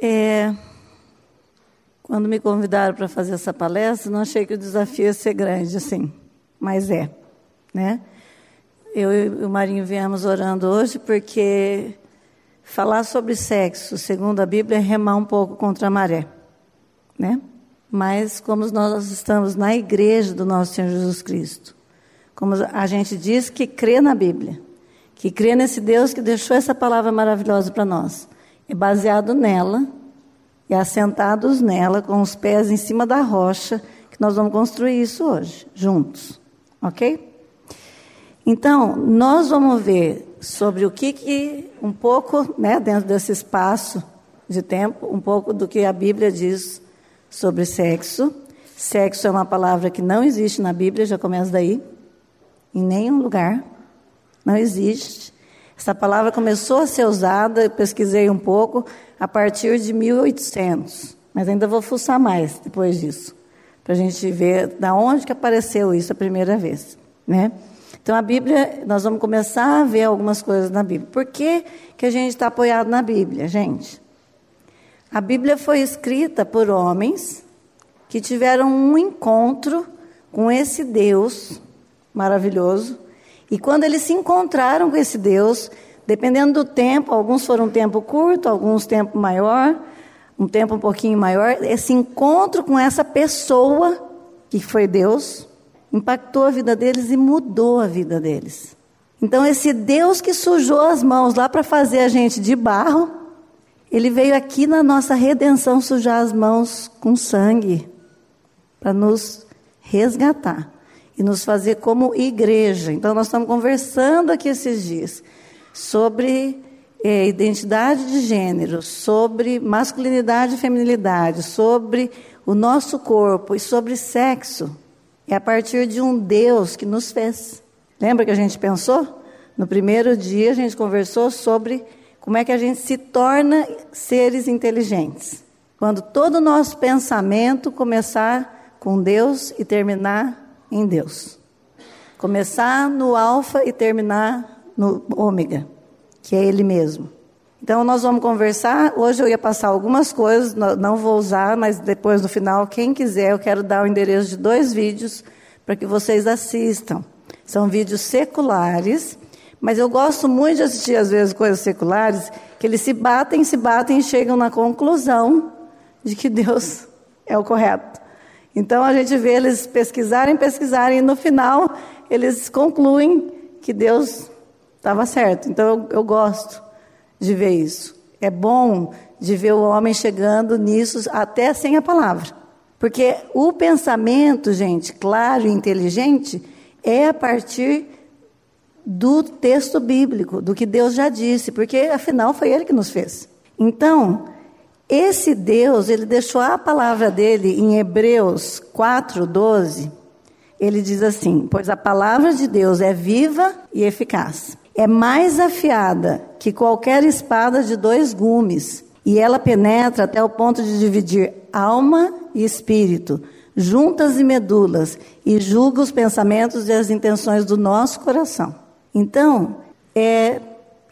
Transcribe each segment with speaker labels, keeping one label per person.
Speaker 1: É, quando me convidaram para fazer essa palestra, não achei que o desafio ia ser grande, assim, mas é, né? Eu e o Marinho viemos orando hoje porque falar sobre sexo, segundo a Bíblia, é remar um pouco contra a maré, né? Mas como nós estamos na igreja do nosso Senhor Jesus Cristo, como a gente diz que crê na Bíblia, que crê nesse Deus que deixou essa palavra maravilhosa para nós, é baseado nela e assentados nela, com os pés em cima da rocha, que nós vamos construir isso hoje, juntos, ok? Então, nós vamos ver sobre o que, que um pouco, né, dentro desse espaço de tempo, um pouco do que a Bíblia diz sobre sexo. Sexo é uma palavra que não existe na Bíblia, já começa daí, em nenhum lugar, não existe. Essa palavra começou a ser usada, eu pesquisei um pouco, a partir de 1800, mas ainda vou fuçar mais depois disso, para a gente ver da onde que apareceu isso a primeira vez, né? Então a Bíblia, nós vamos começar a ver algumas coisas na Bíblia. Por que, que a gente está apoiado na Bíblia, gente? A Bíblia foi escrita por homens que tiveram um encontro com esse Deus maravilhoso. E quando eles se encontraram com esse Deus, dependendo do tempo, alguns foram um tempo curto, alguns tempo maior, um tempo um pouquinho maior, esse encontro com essa pessoa que foi Deus impactou a vida deles e mudou a vida deles. Então esse Deus que sujou as mãos lá para fazer a gente de barro, ele veio aqui na nossa redenção sujar as mãos com sangue, para nos resgatar e nos fazer como igreja. Então, nós estamos conversando aqui esses dias sobre é, identidade de gênero, sobre masculinidade e feminilidade, sobre o nosso corpo e sobre sexo. É a partir de um Deus que nos fez. Lembra que a gente pensou? No primeiro dia, a gente conversou sobre como é que a gente se torna seres inteligentes? Quando todo o nosso pensamento começar com Deus e terminar em Deus. Começar no alfa e terminar no ômega, que é Ele mesmo. Então nós vamos conversar. Hoje eu ia passar algumas coisas, não vou usar, mas depois no final, quem quiser, eu quero dar o endereço de dois vídeos para que vocês assistam. São vídeos seculares mas eu gosto muito de assistir, às vezes, coisas seculares, que eles se batem, se batem e chegam na conclusão de que Deus é o correto. Então a gente vê eles pesquisarem, pesquisarem, e no final eles concluem que Deus estava certo. Então eu, eu gosto de ver isso. É bom de ver o homem chegando nisso até sem a palavra. Porque o pensamento, gente, claro e inteligente, é a partir do texto bíblico, do que Deus já disse, porque afinal foi Ele que nos fez. Então, esse Deus, ele deixou a palavra dele em Hebreus 4, 12. Ele diz assim: Pois a palavra de Deus é viva e eficaz, é mais afiada que qualquer espada de dois gumes, e ela penetra até o ponto de dividir alma e espírito, juntas e medulas, e julga os pensamentos e as intenções do nosso coração. Então, é,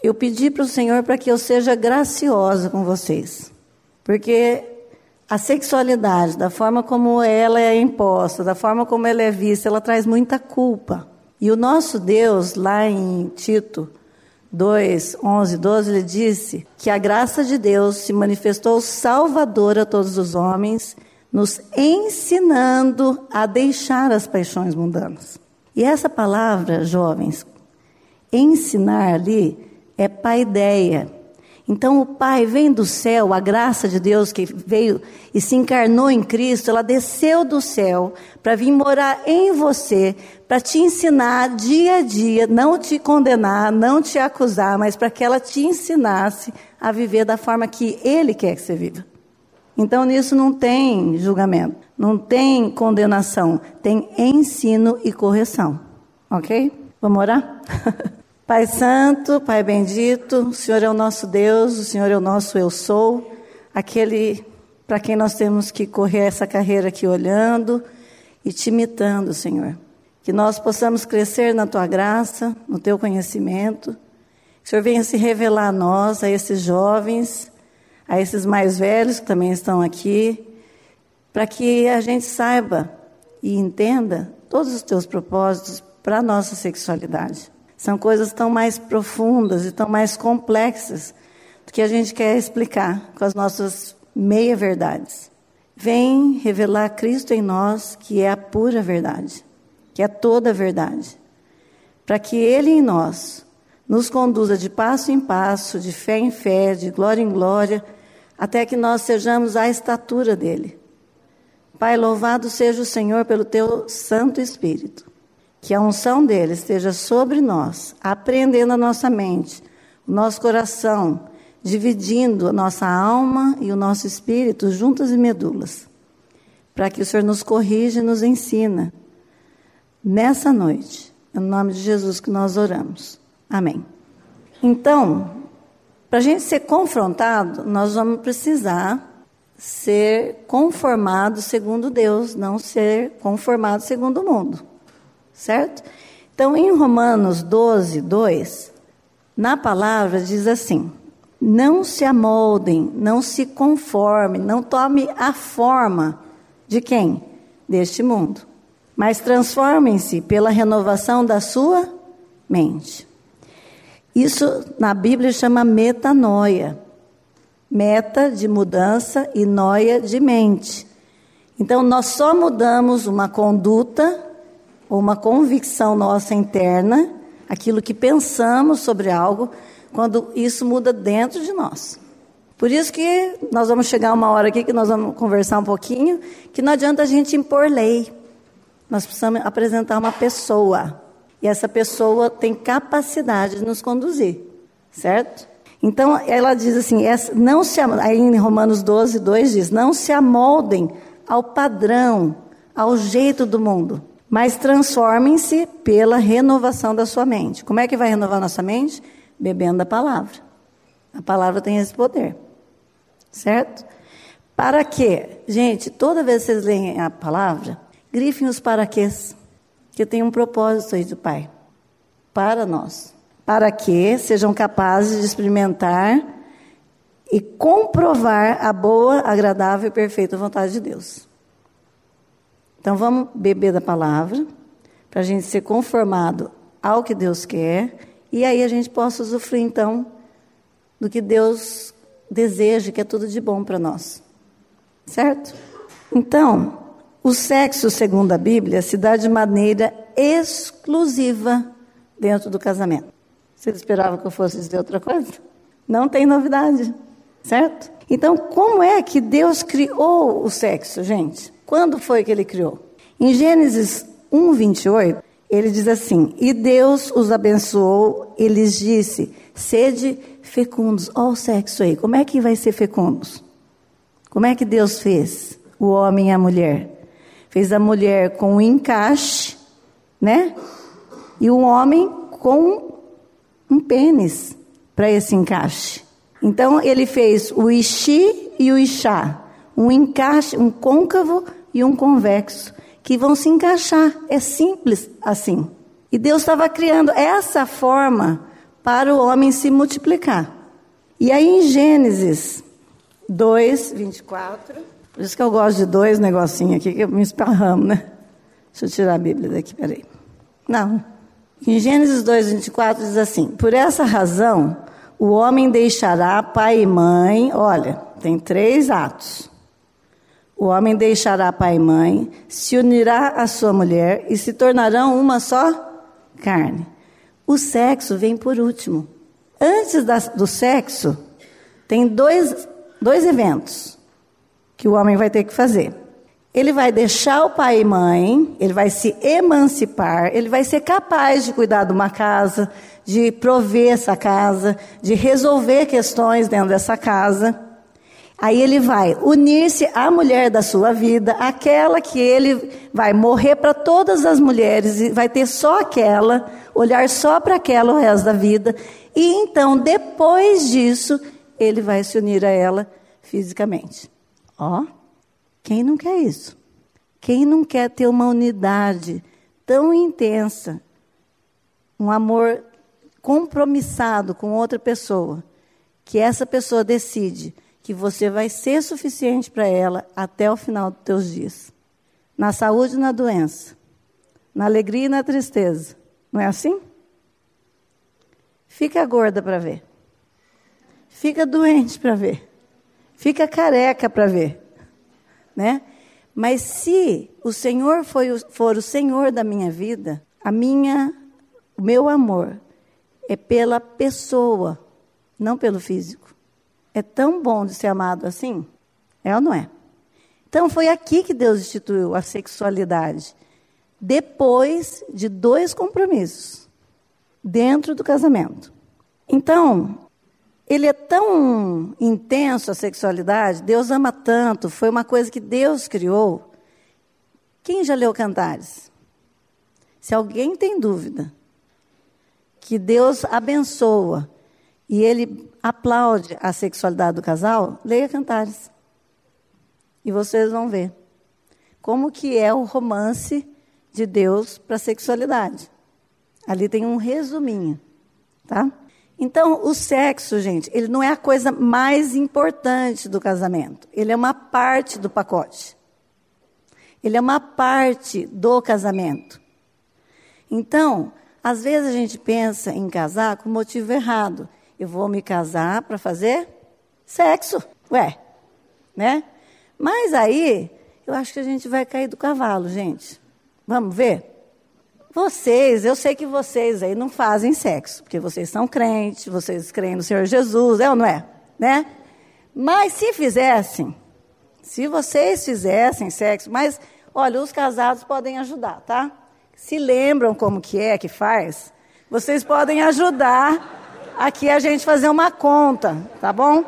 Speaker 1: eu pedi para o Senhor para que eu seja graciosa com vocês. Porque a sexualidade, da forma como ela é imposta, da forma como ela é vista, ela traz muita culpa. E o nosso Deus, lá em Tito 2, 11, 12, ele disse que a graça de Deus se manifestou salvadora a todos os homens, nos ensinando a deixar as paixões mundanas. E essa palavra, jovens, Ensinar ali é paideia. Então o Pai vem do céu, a graça de Deus que veio e se encarnou em Cristo, ela desceu do céu para vir morar em você, para te ensinar dia a dia, não te condenar, não te acusar, mas para que ela te ensinasse a viver da forma que Ele quer que você viva. Então nisso não tem julgamento, não tem condenação, tem ensino e correção. Ok? Vamos orar? Pai Santo, Pai Bendito, o Senhor é o nosso Deus, o Senhor é o nosso Eu Sou, aquele para quem nós temos que correr essa carreira aqui olhando e te imitando, Senhor. Que nós possamos crescer na Tua graça, no Teu conhecimento. Que o Senhor venha se revelar a nós, a esses jovens, a esses mais velhos que também estão aqui, para que a gente saiba e entenda todos os teus propósitos para a nossa sexualidade. São coisas tão mais profundas e tão mais complexas do que a gente quer explicar com as nossas meia-verdades. Vem revelar Cristo em nós, que é a pura verdade, que é toda a verdade, para que Ele em nós nos conduza de passo em passo, de fé em fé, de glória em glória, até que nós sejamos à estatura dele. Pai, louvado seja o Senhor pelo teu Santo Espírito. Que a unção dele esteja sobre nós, apreendendo a nossa mente, o nosso coração, dividindo a nossa alma e o nosso espírito juntas e medulas, para que o Senhor nos corrija e nos ensina. Nessa noite, é no nome de Jesus que nós oramos. Amém. Então, para a gente ser confrontado, nós vamos precisar ser conformado segundo Deus, não ser conformado segundo o mundo. Certo? Então, em Romanos 12, 2, na palavra diz assim: Não se amoldem, não se conformem, não tome a forma de quem? Deste mundo. Mas transformem-se pela renovação da sua mente. Isso na Bíblia chama metanoia. Meta de mudança e noia de mente. Então, nós só mudamos uma conduta ou uma convicção nossa interna, aquilo que pensamos sobre algo, quando isso muda dentro de nós. Por isso que nós vamos chegar uma hora aqui que nós vamos conversar um pouquinho, que não adianta a gente impor lei. Nós precisamos apresentar uma pessoa. E essa pessoa tem capacidade de nos conduzir, certo? Então, ela diz assim, não se, aí em Romanos 12, 2 diz, não se amoldem ao padrão, ao jeito do mundo, mas transformem-se pela renovação da sua mente. Como é que vai renovar nossa mente? Bebendo a palavra. A palavra tem esse poder, certo? Para quê? Gente, toda vez que vocês leem a palavra, grifem os paraquês que tem um propósito aí do Pai para nós, para que sejam capazes de experimentar e comprovar a boa, agradável e perfeita vontade de Deus. Então vamos beber da palavra para a gente ser conformado ao que Deus quer e aí a gente possa usufruir então do que Deus deseja, que é tudo de bom para nós. Certo? Então, o sexo, segundo a Bíblia, se dá de maneira exclusiva dentro do casamento. Vocês esperavam que eu fosse dizer outra coisa? Não tem novidade, certo? Então, como é que Deus criou o sexo, gente? Quando foi que ele criou? Em Gênesis 1, 28, ele diz assim: E Deus os abençoou e lhes disse: Sede fecundos. Olha o sexo aí. Como é que vai ser fecundos? Como é que Deus fez o homem e a mulher? Fez a mulher com um encaixe, né? E o homem com um pênis para esse encaixe. Então ele fez o ixi e o ixá, um encaixe, um côncavo e um convexo, que vão se encaixar. É simples assim. E Deus estava criando essa forma para o homem se multiplicar. E aí em Gênesis 2, 24. Por isso que eu gosto de dois negocinhos aqui, que eu me esparramo, né? Deixa eu tirar a Bíblia daqui, peraí. Não. Em Gênesis 2, 24 diz assim: Por essa razão, o homem deixará pai e mãe. Olha, tem três atos. O homem deixará pai e mãe, se unirá à sua mulher e se tornarão uma só carne. O sexo vem por último. Antes da, do sexo, tem dois, dois eventos que o homem vai ter que fazer. Ele vai deixar o pai e mãe, ele vai se emancipar, ele vai ser capaz de cuidar de uma casa, de prover essa casa, de resolver questões dentro dessa casa. Aí ele vai unir-se à mulher da sua vida, aquela que ele vai morrer para todas as mulheres e vai ter só aquela, olhar só para aquela o resto da vida. E então, depois disso, ele vai se unir a ela fisicamente. Ó, quem não quer isso? Quem não quer ter uma unidade tão intensa, um amor compromissado com outra pessoa, que essa pessoa decide que você vai ser suficiente para ela até o final dos teus dias. Na saúde e na doença. Na alegria e na tristeza. Não é assim? Fica gorda para ver. Fica doente para ver. Fica careca para ver. Né? Mas se o Senhor for, for o Senhor da minha vida, a minha, o meu amor é pela pessoa, não pelo físico. É tão bom de ser amado assim? É ou não é? Então foi aqui que Deus instituiu a sexualidade. Depois de dois compromissos dentro do casamento. Então, ele é tão intenso a sexualidade, Deus ama tanto, foi uma coisa que Deus criou. Quem já leu Cantares? Se alguém tem dúvida que Deus abençoa e ele aplaude a sexualidade do casal, leia Cantares. E vocês vão ver como que é o romance de Deus para a sexualidade. Ali tem um resuminho, tá? Então, o sexo, gente, ele não é a coisa mais importante do casamento. Ele é uma parte do pacote. Ele é uma parte do casamento. Então, às vezes a gente pensa em casar com motivo errado. Eu vou me casar para fazer sexo. Ué, né? Mas aí, eu acho que a gente vai cair do cavalo, gente. Vamos ver? Vocês, eu sei que vocês aí não fazem sexo, porque vocês são crentes, vocês creem no Senhor Jesus, é ou não é? Né? Mas se fizessem, se vocês fizessem sexo, mas olha, os casados podem ajudar, tá? Se lembram como que é que faz, vocês podem ajudar aqui a gente fazer uma conta, tá bom?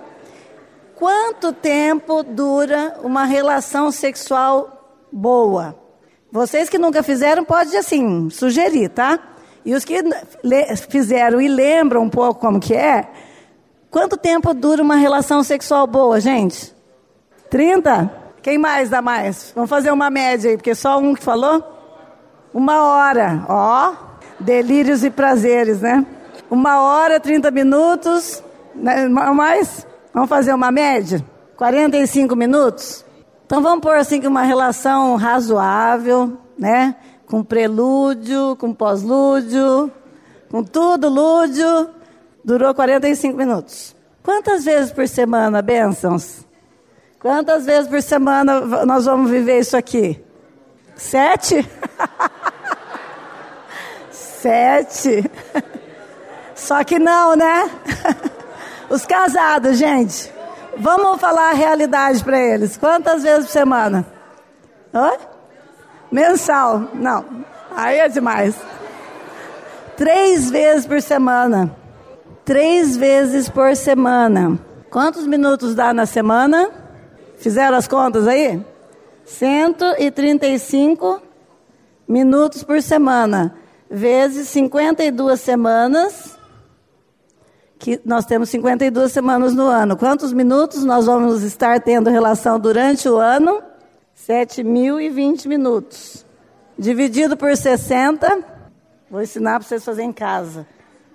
Speaker 1: Quanto tempo dura uma relação sexual boa? Vocês que nunca fizeram, pode assim, sugerir, tá? E os que fizeram e lembram um pouco como que é, quanto tempo dura uma relação sexual boa, gente? 30? Quem mais dá mais? Vamos fazer uma média aí, porque só um que falou? Uma hora, ó, delírios e prazeres, né? Uma hora, 30 minutos, né? mais? Vamos fazer uma média? 45 minutos? Então vamos pôr assim que uma relação razoável, né? Com prelúdio, com pós-lúdio, com tudo lúdio, durou 45 minutos. Quantas vezes por semana, bênçãos? Quantas vezes por semana nós vamos viver isso aqui? Sete? Sete. Só que não, né? Os casados, gente. Vamos falar a realidade para eles. Quantas vezes por semana? Oi? Mensal. Não. Aí é demais. Três vezes por semana. Três vezes por semana. Quantos minutos dá na semana? Fizeram as contas aí? 135 minutos por semana. Vezes 52 semanas que nós temos 52 semanas no ano. Quantos minutos nós vamos estar tendo relação durante o ano? 7.020 minutos. Dividido por 60, vou ensinar para vocês fazerem em casa,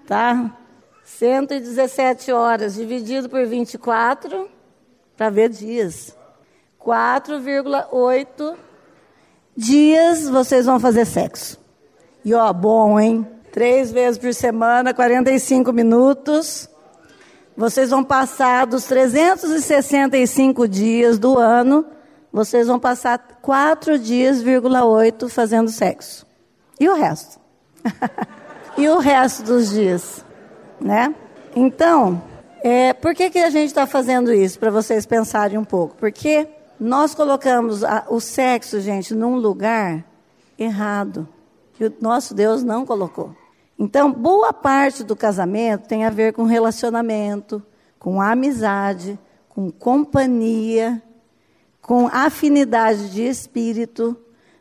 Speaker 1: tá? 117 horas dividido por 24, para ver dias. 4,8 dias vocês vão fazer sexo. E ó, bom, hein? Três vezes por semana, 45 minutos. Vocês vão passar dos 365 dias do ano, vocês vão passar quatro dias, vírgula oito fazendo sexo. E o resto? e o resto dos dias, né? Então, é, por que, que a gente está fazendo isso? Para vocês pensarem um pouco. Porque nós colocamos a, o sexo, gente, num lugar errado. Que o nosso Deus não colocou. Então, boa parte do casamento tem a ver com relacionamento, com amizade, com companhia, com afinidade de espírito,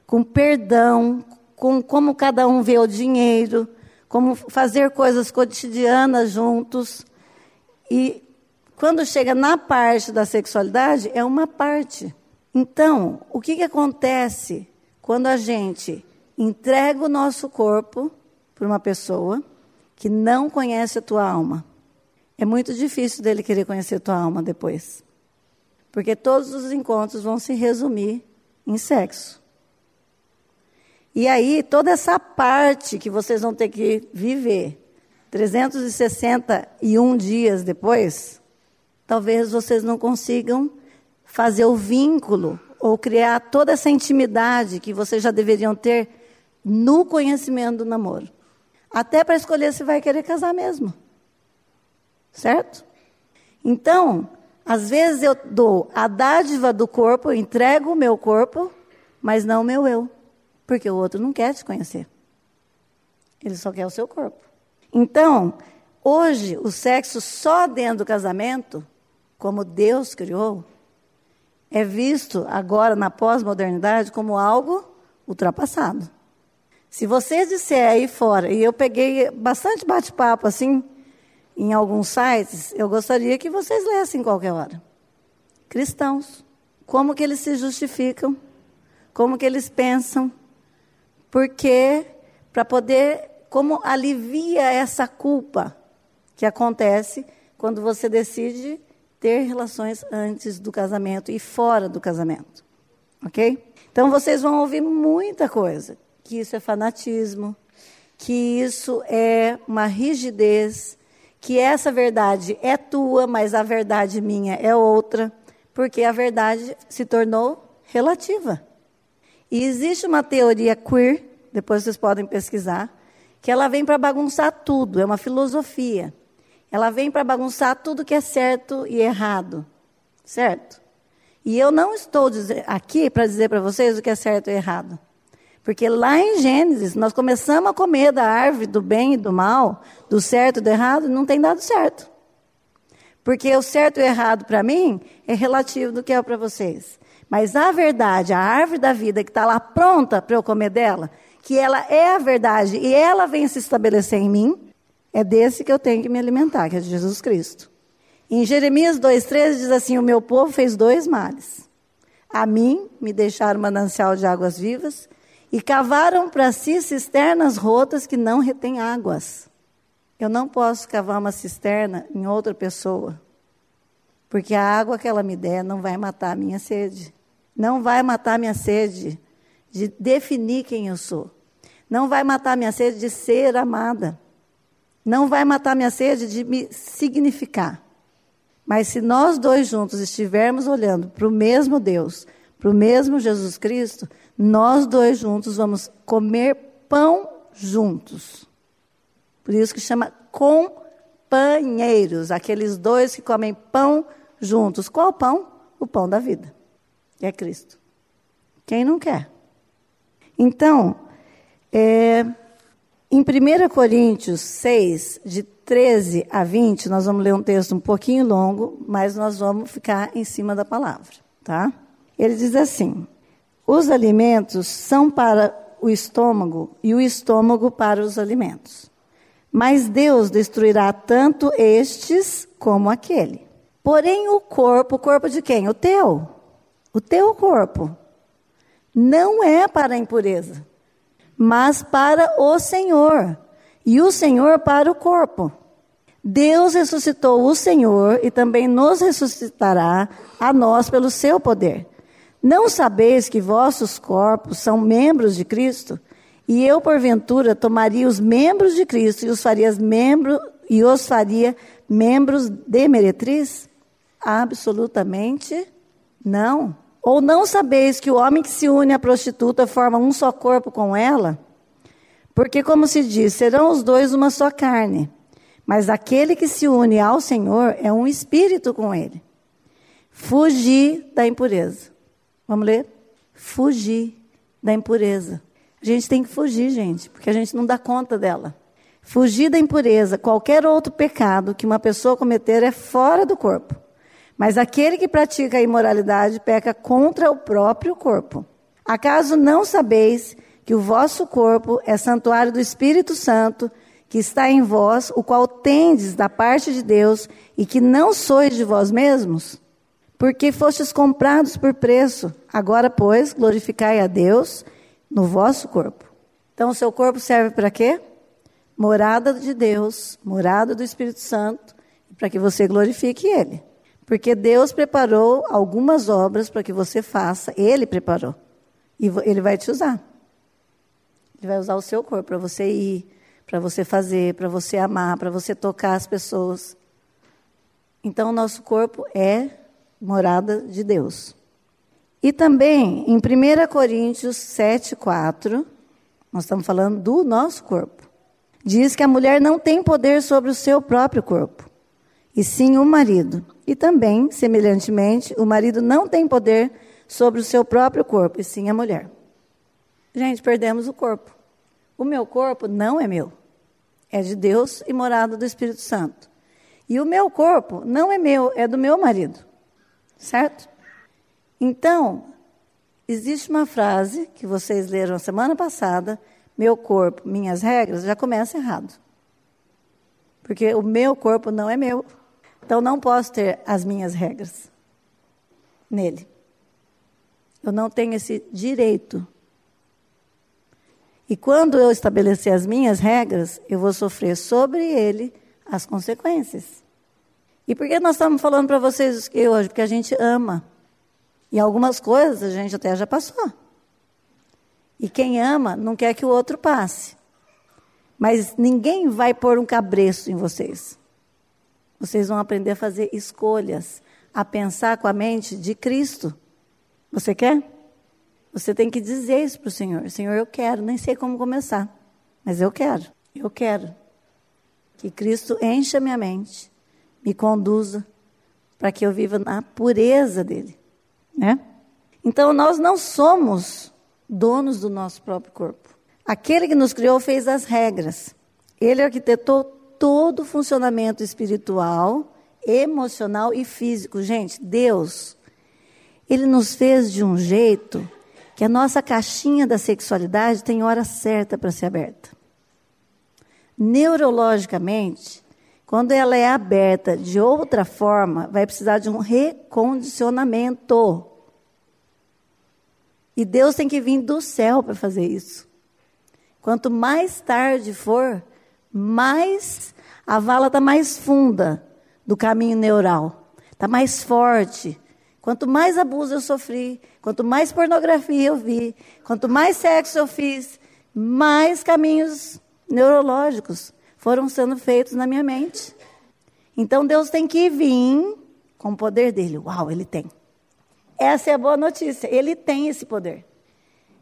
Speaker 1: com perdão, com como cada um vê o dinheiro, como fazer coisas cotidianas juntos. E quando chega na parte da sexualidade, é uma parte. Então, o que, que acontece quando a gente entrega o nosso corpo para uma pessoa que não conhece a tua alma. É muito difícil dele querer conhecer a tua alma depois. Porque todos os encontros vão se resumir em sexo. E aí, toda essa parte que vocês vão ter que viver, 361 dias depois, talvez vocês não consigam fazer o vínculo ou criar toda essa intimidade que vocês já deveriam ter no conhecimento do namoro. Até para escolher se vai querer casar mesmo. Certo? Então, às vezes eu dou a dádiva do corpo, eu entrego o meu corpo, mas não o meu eu. Porque o outro não quer te conhecer. Ele só quer o seu corpo. Então, hoje, o sexo só dentro do casamento, como Deus criou, é visto agora na pós-modernidade como algo ultrapassado. Se você disser aí fora, e eu peguei bastante bate-papo assim em alguns sites, eu gostaria que vocês lessem qualquer hora. Cristãos, como que eles se justificam, como que eles pensam, porque para poder, como alivia essa culpa que acontece quando você decide ter relações antes do casamento e fora do casamento. Ok? Então vocês vão ouvir muita coisa. Que isso é fanatismo, que isso é uma rigidez, que essa verdade é tua, mas a verdade minha é outra, porque a verdade se tornou relativa. E existe uma teoria queer, depois vocês podem pesquisar, que ela vem para bagunçar tudo, é uma filosofia. Ela vem para bagunçar tudo que é certo e errado. Certo? E eu não estou aqui para dizer para vocês o que é certo e errado. Porque lá em Gênesis, nós começamos a comer da árvore do bem e do mal, do certo e do errado, não tem dado certo. Porque o certo e o errado para mim é relativo do que é para vocês. Mas a verdade, a árvore da vida que está lá pronta para eu comer dela, que ela é a verdade e ela vem se estabelecer em mim, é desse que eu tenho que me alimentar, que é de Jesus Cristo. Em Jeremias 2,13 diz assim: O meu povo fez dois males. A mim me deixaram manancial de águas vivas e cavaram para si cisternas rotas que não retêm águas. Eu não posso cavar uma cisterna em outra pessoa, porque a água que ela me der não vai matar a minha sede. Não vai matar a minha sede de definir quem eu sou. Não vai matar a minha sede de ser amada. Não vai matar minha sede de me significar. Mas se nós dois juntos estivermos olhando para o mesmo Deus, para o mesmo Jesus Cristo, nós dois juntos vamos comer pão juntos. Por isso que chama companheiros, aqueles dois que comem pão juntos. Qual pão? O pão da vida, que é Cristo. Quem não quer? Então, é, em 1 Coríntios 6, de 13 a 20, nós vamos ler um texto um pouquinho longo, mas nós vamos ficar em cima da palavra, tá? Ele diz assim: Os alimentos são para o estômago e o estômago para os alimentos. Mas Deus destruirá tanto estes como aquele. Porém, o corpo, o corpo de quem? O teu. O teu corpo. Não é para a impureza mas para o Senhor, e o Senhor para o corpo. Deus ressuscitou o Senhor e também nos ressuscitará a nós pelo seu poder. Não sabeis que vossos corpos são membros de Cristo? E eu, porventura, tomaria os membros de Cristo e os faria membros e os faria membros de meretriz? Absolutamente não. Ou não sabeis que o homem que se une à prostituta forma um só corpo com ela? Porque, como se diz, serão os dois uma só carne. Mas aquele que se une ao Senhor é um espírito com ele. Fugir da impureza. Vamos ler? Fugir da impureza. A gente tem que fugir, gente, porque a gente não dá conta dela. Fugir da impureza. Qualquer outro pecado que uma pessoa cometer é fora do corpo. Mas aquele que pratica a imoralidade peca contra o próprio corpo. Acaso não sabeis que o vosso corpo é santuário do Espírito Santo, que está em vós, o qual tendes da parte de Deus, e que não sois de vós mesmos? Porque fostes comprados por preço. Agora, pois, glorificai a Deus no vosso corpo. Então, o seu corpo serve para quê? Morada de Deus, morada do Espírito Santo, para que você glorifique Ele. Porque Deus preparou algumas obras para que você faça, Ele preparou. E Ele vai te usar. Ele vai usar o seu corpo para você ir, para você fazer, para você amar, para você tocar as pessoas. Então, o nosso corpo é morada de Deus. E também, em 1 Coríntios 7, 4, nós estamos falando do nosso corpo. Diz que a mulher não tem poder sobre o seu próprio corpo, e sim o marido. E também, semelhantemente, o marido não tem poder sobre o seu próprio corpo, e sim a mulher. Gente, perdemos o corpo. O meu corpo não é meu. É de Deus e morada do Espírito Santo. E o meu corpo não é meu, é do meu marido. Certo? Então, existe uma frase que vocês leram semana passada, meu corpo, minhas regras, já começa errado. Porque o meu corpo não é meu. Então não posso ter as minhas regras nele. Eu não tenho esse direito. E quando eu estabelecer as minhas regras, eu vou sofrer sobre ele as consequências. E por que nós estamos falando para vocês isso aqui hoje? Porque a gente ama. E algumas coisas a gente até já passou. E quem ama não quer que o outro passe. Mas ninguém vai pôr um cabreço em vocês. Vocês vão aprender a fazer escolhas, a pensar com a mente de Cristo. Você quer? Você tem que dizer isso para o Senhor. Senhor, eu quero, nem sei como começar, mas eu quero, eu quero. Que Cristo encha minha mente, me conduza, para que eu viva na pureza dele. Né? Então, nós não somos donos do nosso próprio corpo. Aquele que nos criou fez as regras. Ele arquitetou todo o funcionamento espiritual, emocional e físico. Gente, Deus, Ele nos fez de um jeito que a nossa caixinha da sexualidade tem hora certa para ser aberta. Neurologicamente, quando ela é aberta de outra forma, vai precisar de um recondicionamento. E Deus tem que vir do céu para fazer isso. Quanto mais tarde for, mais a vala está mais funda do caminho neural, está mais forte. Quanto mais abuso eu sofri, quanto mais pornografia eu vi, quanto mais sexo eu fiz, mais caminhos neurológicos foram sendo feitos na minha mente. Então Deus tem que vir com o poder dele. Uau, ele tem. Essa é a boa notícia. Ele tem esse poder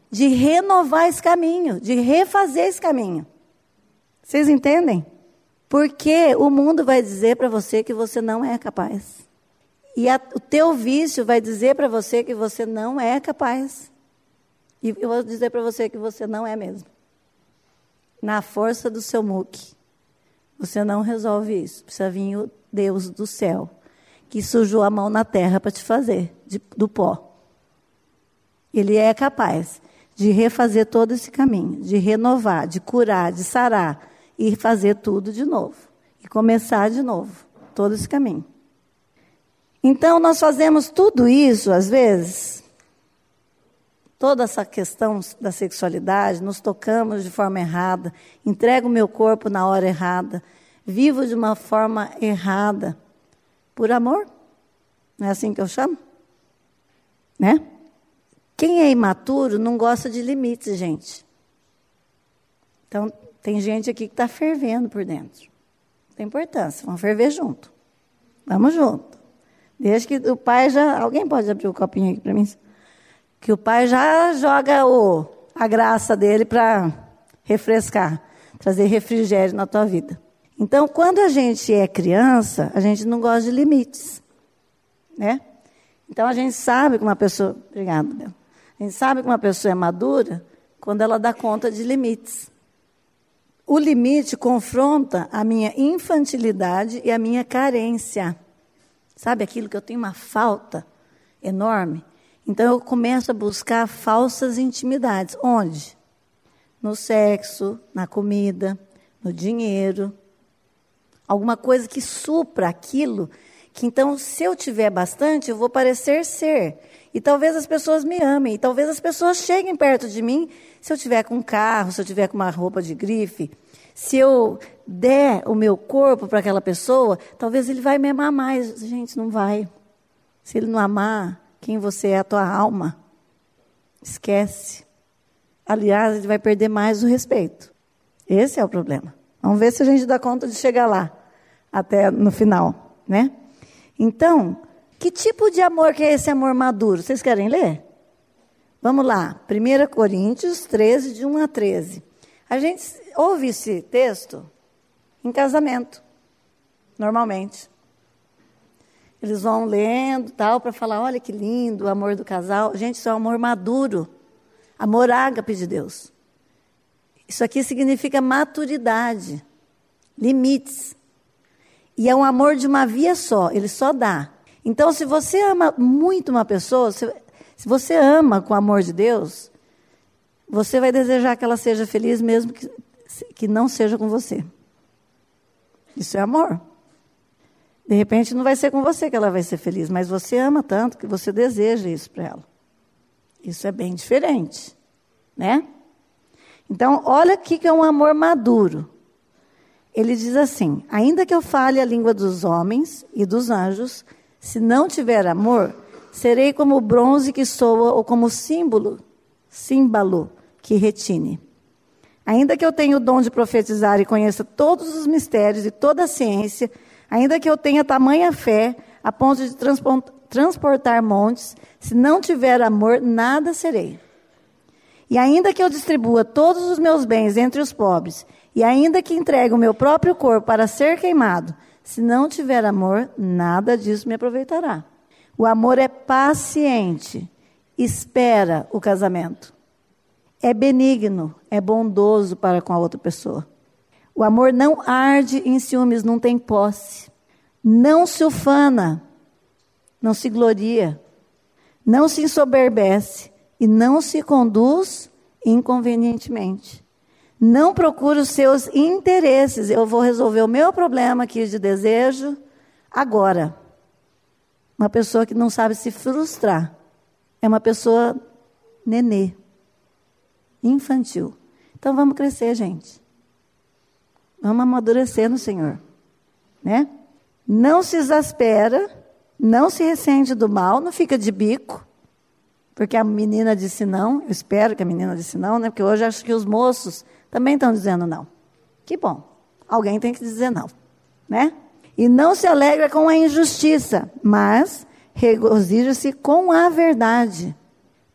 Speaker 1: de renovar esse caminho, de refazer esse caminho. Vocês entendem? Porque o mundo vai dizer para você que você não é capaz. E a, o teu vício vai dizer para você que você não é capaz. E eu vou dizer para você que você não é mesmo. Na força do seu muque. Você não resolve isso. Precisa vir o Deus do céu que sujou a mão na terra para te fazer de, do pó. Ele é capaz de refazer todo esse caminho, de renovar, de curar, de sarar e fazer tudo de novo. E começar de novo, todo esse caminho. Então, nós fazemos tudo isso, às vezes, toda essa questão da sexualidade, nos tocamos de forma errada, entrego o meu corpo na hora errada, vivo de uma forma errada. Por amor? Não é assim que eu chamo? Né? Quem é imaturo não gosta de limites, gente. Então, tem gente aqui que está fervendo por dentro. Tem importância, vamos ferver junto. Vamos junto. Desde que o pai já. Alguém pode abrir o copinho aqui para mim? Que o pai já joga o, a graça dele para refrescar, trazer refrigério na tua vida. Então, quando a gente é criança, a gente não gosta de limites, né? Então, a gente sabe que uma pessoa... Obrigada, Bel. A gente sabe que uma pessoa é madura quando ela dá conta de limites. O limite confronta a minha infantilidade e a minha carência. Sabe aquilo que eu tenho uma falta enorme? Então eu começo a buscar falsas intimidades. Onde? No sexo, na comida, no dinheiro, alguma coisa que supra aquilo, que então, se eu tiver bastante, eu vou parecer ser. E talvez as pessoas me amem, e talvez as pessoas cheguem perto de mim se eu tiver com um carro, se eu tiver com uma roupa de grife. Se eu der o meu corpo para aquela pessoa, talvez ele vai me amar mais. Gente, não vai. Se ele não amar quem você é, a tua alma, esquece. Aliás, ele vai perder mais o respeito. Esse é o problema. Vamos ver se a gente dá conta de chegar lá, até no final, né? Então, que tipo de amor que é esse amor maduro? Vocês querem ler? Vamos lá, 1 Coríntios 13, de 1 a 13. A gente ouve esse texto em casamento, normalmente. Eles vão lendo tal para falar, olha que lindo o amor do casal. Gente, isso é um amor maduro, amor ágape de Deus. Isso aqui significa maturidade, limites. E é um amor de uma via só, ele só dá. Então, se você ama muito uma pessoa, se, se você ama com o amor de Deus, você vai desejar que ela seja feliz mesmo que, que não seja com você. Isso é amor. De repente não vai ser com você que ela vai ser feliz, mas você ama tanto que você deseja isso para ela. Isso é bem diferente, né? Então, olha o que é um amor maduro. Ele diz assim: ainda que eu fale a língua dos homens e dos anjos, se não tiver amor, serei como o bronze que soa ou como símbolo, símbolo que retine. Ainda que eu tenha o dom de profetizar e conheça todos os mistérios e toda a ciência, ainda que eu tenha tamanha fé a ponto de transportar montes, se não tiver amor, nada serei. E ainda que eu distribua todos os meus bens entre os pobres, e ainda que entregue o meu próprio corpo para ser queimado, se não tiver amor, nada disso me aproveitará. O amor é paciente, espera o casamento. É benigno, é bondoso para com a outra pessoa. O amor não arde em ciúmes, não tem posse. Não se ufana, não se gloria, não se ensoberbece e não se conduz inconvenientemente. Não procura os seus interesses. Eu vou resolver o meu problema aqui de desejo agora. Uma pessoa que não sabe se frustrar. É uma pessoa nenê, infantil. Então vamos crescer, gente. Vamos amadurecer no Senhor, né? Não se exaspera, não se ressente do mal, não fica de bico, porque a menina disse não, eu espero que a menina disse não, né? Porque hoje acho que os moços também estão dizendo não. Que bom. Alguém tem que dizer não, né? E não se alegra com a injustiça, mas regozija-se com a verdade.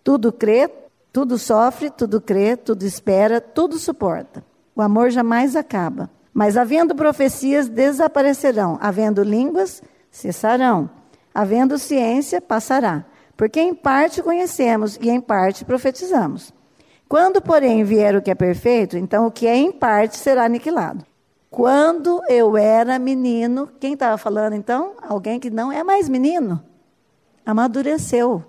Speaker 1: Tudo crê, tudo sofre, tudo crê, tudo espera, tudo suporta. O amor jamais acaba. Mas havendo profecias, desaparecerão. Havendo línguas, cessarão. Havendo ciência, passará porque em parte conhecemos e em parte profetizamos. Quando, porém, vier o que é perfeito, então o que é em parte será aniquilado. Quando eu era menino, quem estava falando então? Alguém que não é mais menino. Amadureceu.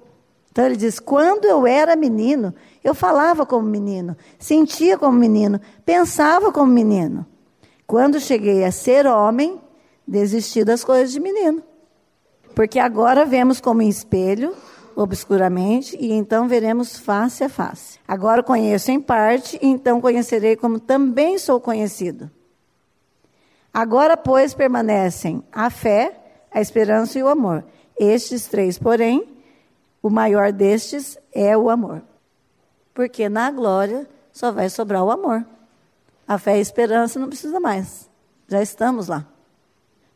Speaker 1: Então ele diz: quando eu era menino, eu falava como menino, sentia como menino, pensava como menino. Quando cheguei a ser homem, desisti das coisas de menino. Porque agora vemos como em espelho obscuramente, e então veremos face a face. Agora conheço em parte, e então conhecerei como também sou conhecido. Agora, pois, permanecem a fé, a esperança e o amor. Estes três, porém, o maior destes é o amor. Porque na glória só vai sobrar o amor. A fé e a esperança não precisa mais. Já estamos lá.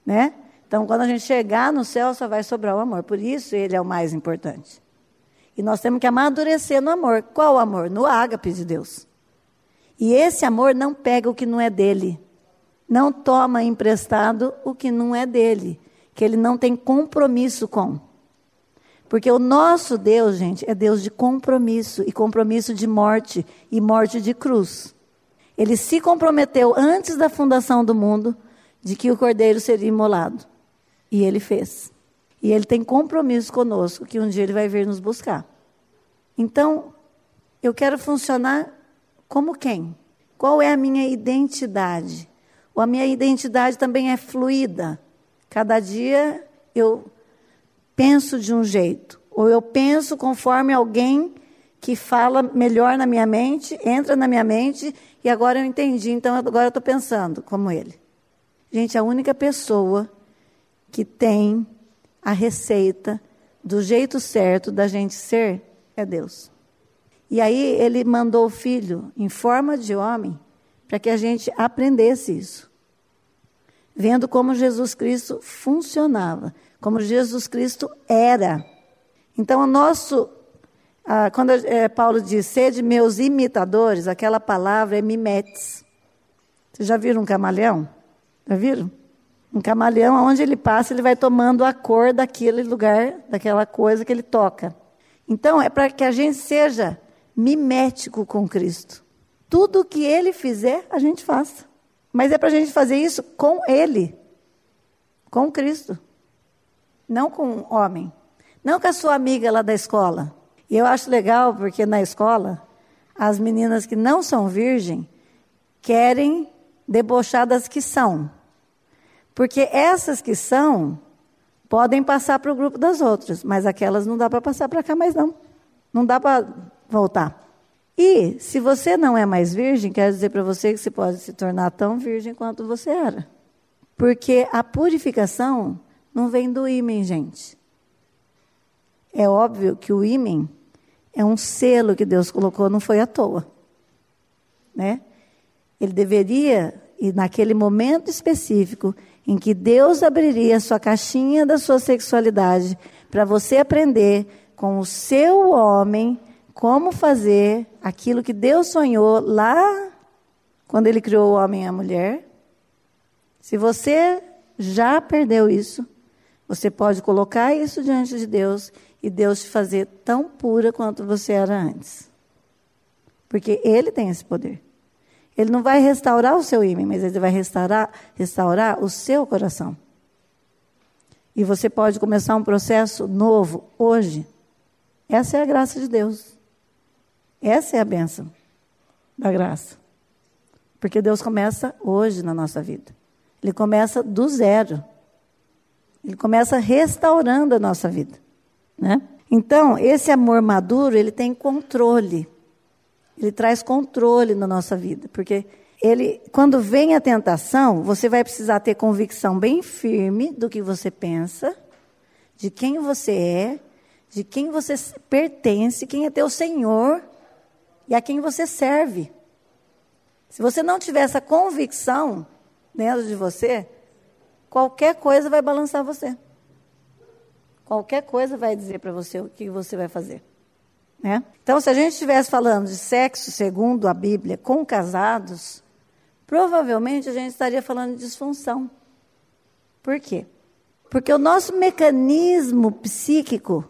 Speaker 1: Né? Então, quando a gente chegar no céu, só vai sobrar o amor. Por isso, ele é o mais importante. E nós temos que amadurecer no amor. Qual amor? No ágape de Deus. E esse amor não pega o que não é dele. Não toma emprestado o que não é dele. Que ele não tem compromisso com. Porque o nosso Deus, gente, é Deus de compromisso. E compromisso de morte. E morte de cruz. Ele se comprometeu antes da fundação do mundo de que o cordeiro seria imolado. E ele fez. E ele tem compromisso conosco que um dia ele vai vir nos buscar. Então, eu quero funcionar como quem? Qual é a minha identidade? Ou a minha identidade também é fluida. Cada dia eu penso de um jeito, ou eu penso conforme alguém que fala melhor na minha mente, entra na minha mente e agora eu entendi, então agora eu estou pensando como ele. Gente, a única pessoa que tem a receita do jeito certo da gente ser é Deus. E aí ele mandou o filho em forma de homem para que a gente aprendesse isso. Vendo como Jesus Cristo funcionava, como Jesus Cristo era. Então, o nosso. Ah, quando é, Paulo diz, sede meus imitadores, aquela palavra é mimetes. Vocês já viram um camaleão? Já viram? Um camaleão, onde ele passa, ele vai tomando a cor daquele lugar, daquela coisa que ele toca. Então, é para que a gente seja mimético com Cristo. Tudo que ele fizer, a gente faça. Mas é para a gente fazer isso com ele, com Cristo, não com um homem, não com a sua amiga lá da escola. E eu acho legal porque na escola, as meninas que não são virgem querem debochar das que são. Porque essas que são podem passar para o grupo das outras, mas aquelas não dá para passar para cá mais não. Não dá para voltar. E se você não é mais virgem, quero dizer para você que você pode se tornar tão virgem quanto você era. Porque a purificação não vem do ímen, gente. É óbvio que o ímen é um selo que Deus colocou, não foi à toa. Né? Ele deveria, e naquele momento específico, em que Deus abriria a sua caixinha da sua sexualidade para você aprender com o seu homem como fazer aquilo que Deus sonhou lá quando ele criou o homem e a mulher. Se você já perdeu isso, você pode colocar isso diante de Deus e Deus te fazer tão pura quanto você era antes. Porque Ele tem esse poder. Ele não vai restaurar o seu ímã, mas Ele vai restaurar, restaurar o seu coração. E você pode começar um processo novo hoje. Essa é a graça de Deus. Essa é a bênção da graça. Porque Deus começa hoje na nossa vida. Ele começa do zero. Ele começa restaurando a nossa vida. Né? Então, esse amor maduro, ele tem controle. Ele traz controle na nossa vida. Porque ele, quando vem a tentação, você vai precisar ter convicção bem firme do que você pensa, de quem você é, de quem você pertence, quem é teu Senhor e a quem você serve. Se você não tiver essa convicção dentro de você, qualquer coisa vai balançar você. Qualquer coisa vai dizer para você o que você vai fazer. Né? Então, se a gente estivesse falando de sexo segundo a Bíblia com casados, provavelmente a gente estaria falando de disfunção. Por quê? Porque o nosso mecanismo psíquico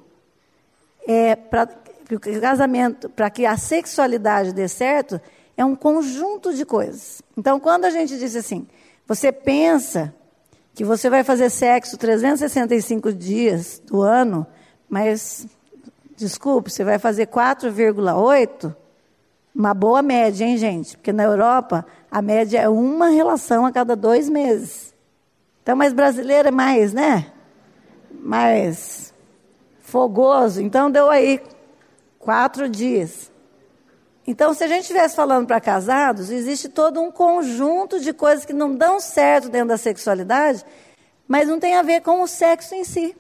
Speaker 1: é para que o casamento, para que a sexualidade dê certo, é um conjunto de coisas. Então, quando a gente diz assim, você pensa que você vai fazer sexo 365 dias do ano, mas, desculpe, você vai fazer 4,8, uma boa média, hein, gente? Porque na Europa, a média é uma relação a cada dois meses. Então, mas brasileiro é mais, né? Mais fogoso. Então, deu aí Quatro dias. Então, se a gente estivesse falando para casados, existe todo um conjunto de coisas que não dão certo dentro da sexualidade, mas não tem a ver com o sexo em si.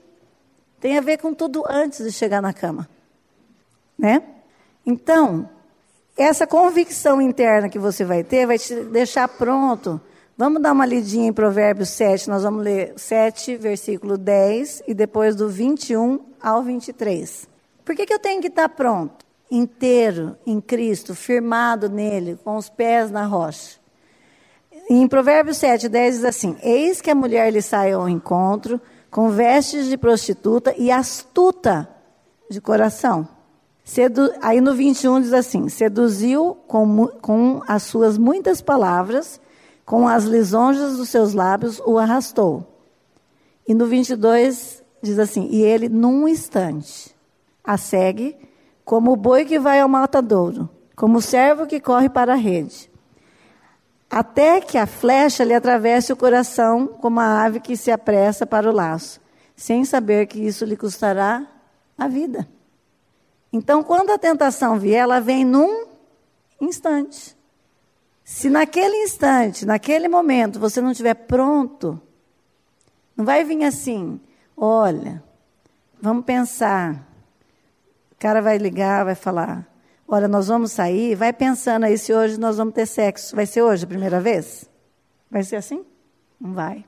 Speaker 1: Tem a ver com tudo antes de chegar na cama. Né? Então, essa convicção interna que você vai ter vai te deixar pronto. Vamos dar uma lidinha em Provérbios 7, nós vamos ler 7, versículo 10, e depois do 21 ao 23. Por que, que eu tenho que estar pronto? Inteiro em Cristo, firmado nele, com os pés na rocha. Em Provérbios 7, 10 diz assim: Eis que a mulher lhe sai ao encontro, com vestes de prostituta e astuta de coração. Sedu... Aí no 21 diz assim: Seduziu com, com as suas muitas palavras, com as lisonjas dos seus lábios, o arrastou. E no 22 diz assim: E ele, num instante, a segue, como o boi que vai ao matadouro, como o servo que corre para a rede. Até que a flecha lhe atravesse o coração, como a ave que se apressa para o laço, sem saber que isso lhe custará a vida. Então, quando a tentação vier, ela vem num instante. Se naquele instante, naquele momento, você não estiver pronto, não vai vir assim, olha, vamos pensar. Cara vai ligar, vai falar: Olha, nós vamos sair. Vai pensando aí se hoje nós vamos ter sexo. Vai ser hoje a primeira vez? Vai ser assim? Não vai.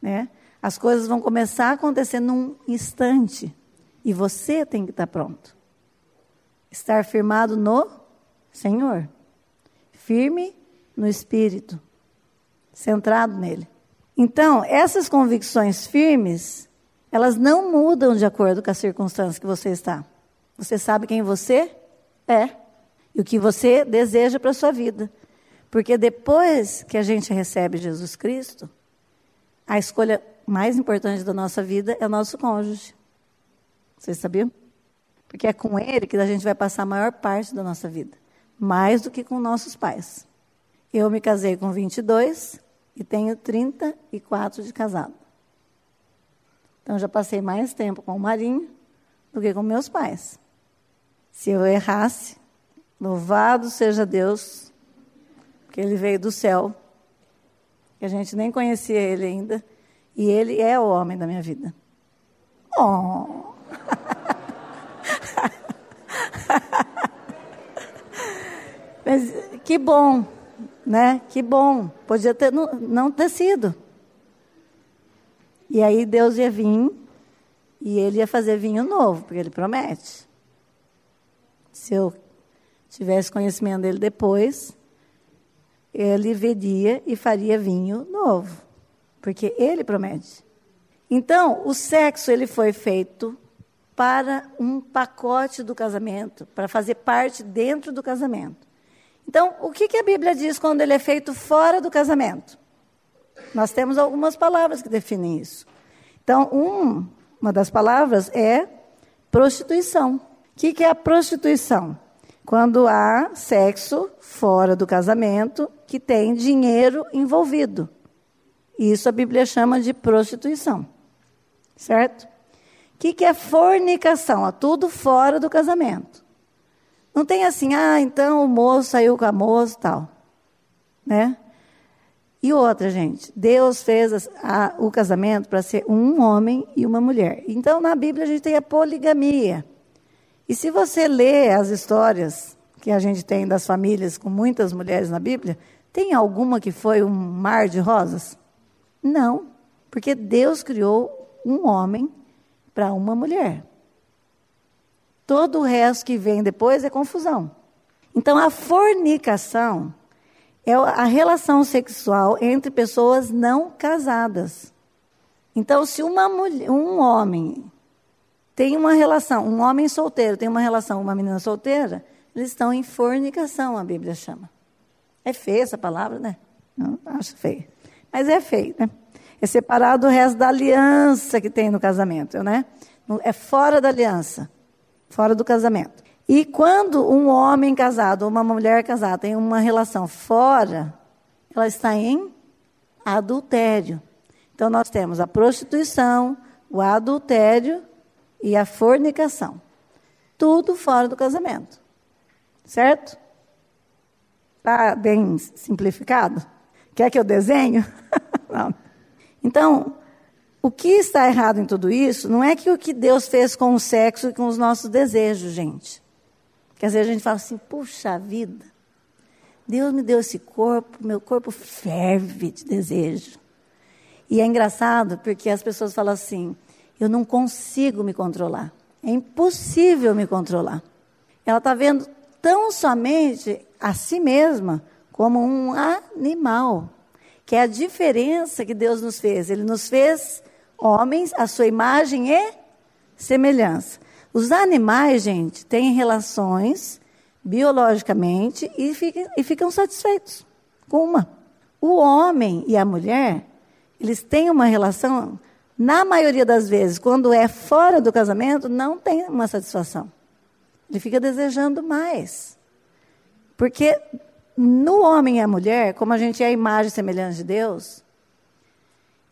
Speaker 1: Né? As coisas vão começar a acontecer num instante. E você tem que estar pronto. Estar firmado no Senhor. Firme no Espírito. Centrado nele. Então, essas convicções firmes, elas não mudam de acordo com as circunstâncias que você está. Você sabe quem você é e o que você deseja para a sua vida. Porque depois que a gente recebe Jesus Cristo, a escolha mais importante da nossa vida é o nosso cônjuge. Vocês sabiam? Porque é com ele que a gente vai passar a maior parte da nossa vida. Mais do que com nossos pais. Eu me casei com 22 e tenho 34 de casado. Então já passei mais tempo com o Marinho do que com meus pais. Se eu errasse, louvado seja Deus, que ele veio do céu, que a gente nem conhecia ele ainda, e ele é o homem da minha vida. Oh! Mas que bom, né? Que bom. Podia ter não, não ter sido. E aí Deus ia vir e ele ia fazer vinho novo, porque ele promete. Se eu tivesse conhecimento dele depois, ele veria e faria vinho novo, porque ele promete. Então, o sexo ele foi feito para um pacote do casamento, para fazer parte dentro do casamento. Então, o que, que a Bíblia diz quando ele é feito fora do casamento? Nós temos algumas palavras que definem isso. Então, um, uma das palavras é prostituição. O que, que é a prostituição? Quando há sexo fora do casamento que tem dinheiro envolvido. Isso a Bíblia chama de prostituição. Certo? O que, que é fornicação? É tudo fora do casamento. Não tem assim, ah, então o moço saiu com a moça e tal. Né? E outra, gente, Deus fez a, o casamento para ser um homem e uma mulher. Então, na Bíblia, a gente tem a poligamia. E se você lê as histórias que a gente tem das famílias com muitas mulheres na Bíblia, tem alguma que foi um mar de rosas? Não, porque Deus criou um homem para uma mulher. Todo o resto que vem depois é confusão. Então, a fornicação é a relação sexual entre pessoas não casadas. Então, se uma mulher, um homem tem uma relação, um homem solteiro tem uma relação com uma menina solteira, eles estão em fornicação, a Bíblia chama. É feia essa palavra, né? Não, acho feia. Mas é feio, né? É separado do resto da aliança que tem no casamento, né? É fora da aliança fora do casamento. E quando um homem casado ou uma mulher casada tem uma relação fora, ela está em adultério. Então nós temos a prostituição, o adultério e a fornicação. Tudo fora do casamento. Certo? Está bem simplificado? Quer que eu desenho? Não. Então, o que está errado em tudo isso não é que o que Deus fez com o sexo e com os nossos desejos, gente. Quer dizer, a gente fala assim, puxa vida, Deus me deu esse corpo, meu corpo ferve de desejo. E é engraçado porque as pessoas falam assim, eu não consigo me controlar. É impossível me controlar. Ela está vendo tão somente a si mesma como um animal, que é a diferença que Deus nos fez. Ele nos fez homens a sua imagem e semelhança. Os animais, gente, têm relações biologicamente e ficam, e ficam satisfeitos com uma. O homem e a mulher, eles têm uma relação, na maioria das vezes, quando é fora do casamento, não tem uma satisfação. Ele fica desejando mais. Porque no homem e a mulher, como a gente é a imagem e semelhança de Deus,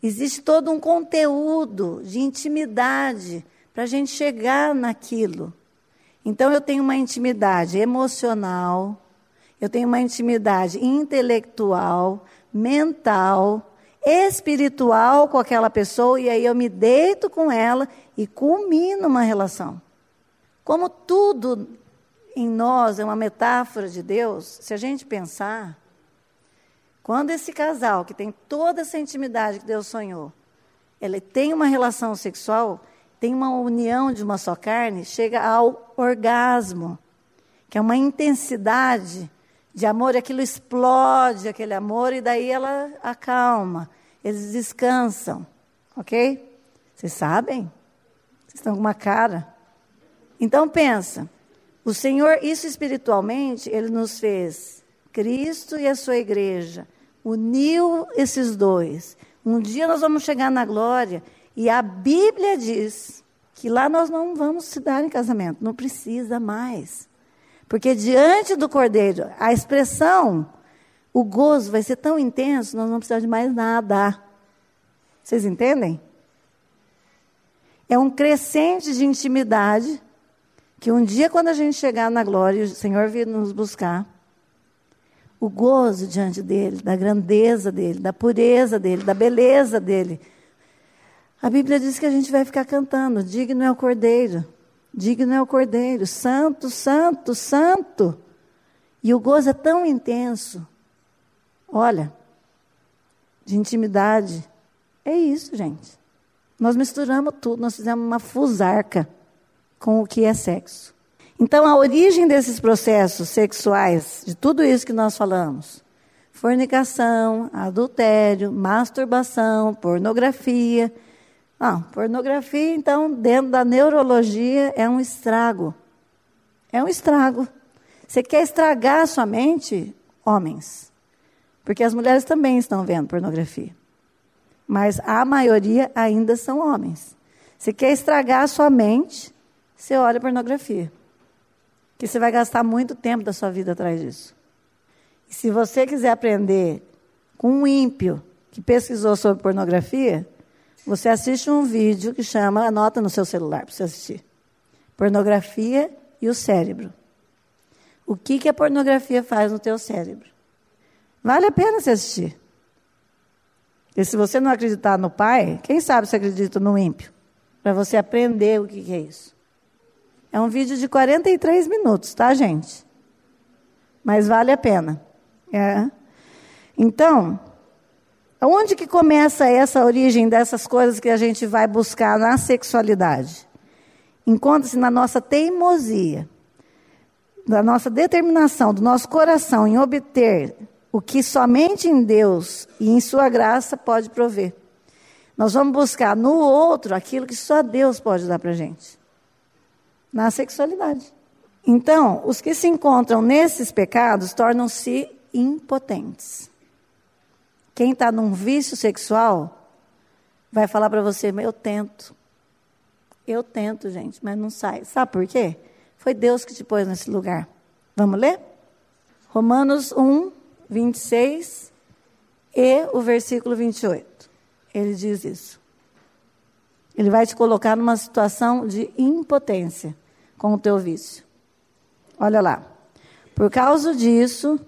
Speaker 1: Existe todo um conteúdo de intimidade para a gente chegar naquilo. Então, eu tenho uma intimidade emocional, eu tenho uma intimidade intelectual, mental, espiritual com aquela pessoa e aí eu me deito com ela e culmino uma relação. Como tudo em nós é uma metáfora de Deus, se a gente pensar, quando esse casal que tem toda essa intimidade que Deus sonhou, ele tem uma relação sexual, tem uma união de uma só carne, chega ao orgasmo, que é uma intensidade de amor, aquilo explode, aquele amor, e daí ela acalma, eles descansam, ok? Vocês sabem? Vocês estão com uma cara. Então pensa, o Senhor, isso espiritualmente, Ele nos fez, Cristo e a sua igreja, uniu esses dois. Um dia nós vamos chegar na glória e a Bíblia diz que lá nós não vamos se dar em casamento, não precisa mais. Porque diante do cordeiro, a expressão, o gozo vai ser tão intenso, nós não precisamos de mais nada. Vocês entendem? É um crescente de intimidade que um dia, quando a gente chegar na glória, o Senhor vir nos buscar, o gozo diante dele, da grandeza dele, da pureza dele, da beleza dele. A Bíblia diz que a gente vai ficar cantando: digno é o cordeiro, digno é o cordeiro, santo, santo, santo. E o gozo é tão intenso. Olha, de intimidade. É isso, gente. Nós misturamos tudo, nós fizemos uma fusarca com o que é sexo. Então, a origem desses processos sexuais, de tudo isso que nós falamos, fornicação, adultério, masturbação, pornografia. Ah, pornografia, então, dentro da neurologia, é um estrago. É um estrago. Você quer estragar a sua mente? Homens. Porque as mulheres também estão vendo pornografia. Mas a maioria ainda são homens. Você quer estragar a sua mente? você olha pornografia. Que você vai gastar muito tempo da sua vida atrás disso. E se você quiser aprender com um ímpio que pesquisou sobre pornografia, você assiste um vídeo que chama, anota no seu celular para você assistir. Pornografia e o cérebro. O que, que a pornografia faz no teu cérebro? Vale a pena você assistir. E se você não acreditar no pai, quem sabe você acredita no ímpio? Para você aprender o que, que é isso. É um vídeo de 43 minutos, tá, gente? Mas vale a pena. É. Então, onde que começa essa origem dessas coisas que a gente vai buscar na sexualidade? Encontra-se na nossa teimosia, da nossa determinação, do nosso coração em obter o que somente em Deus e em Sua graça pode prover. Nós vamos buscar no outro aquilo que só Deus pode dar para gente na sexualidade. Então, os que se encontram nesses pecados tornam-se impotentes. Quem está num vício sexual vai falar para você: Eu tento. Eu tento, gente, mas não sai. Sabe por quê? Foi Deus que te pôs nesse lugar. Vamos ler? Romanos 1, 26 e o versículo 28. Ele diz isso. Ele vai te colocar numa situação de impotência com o teu vício. Olha lá. Por causa disso,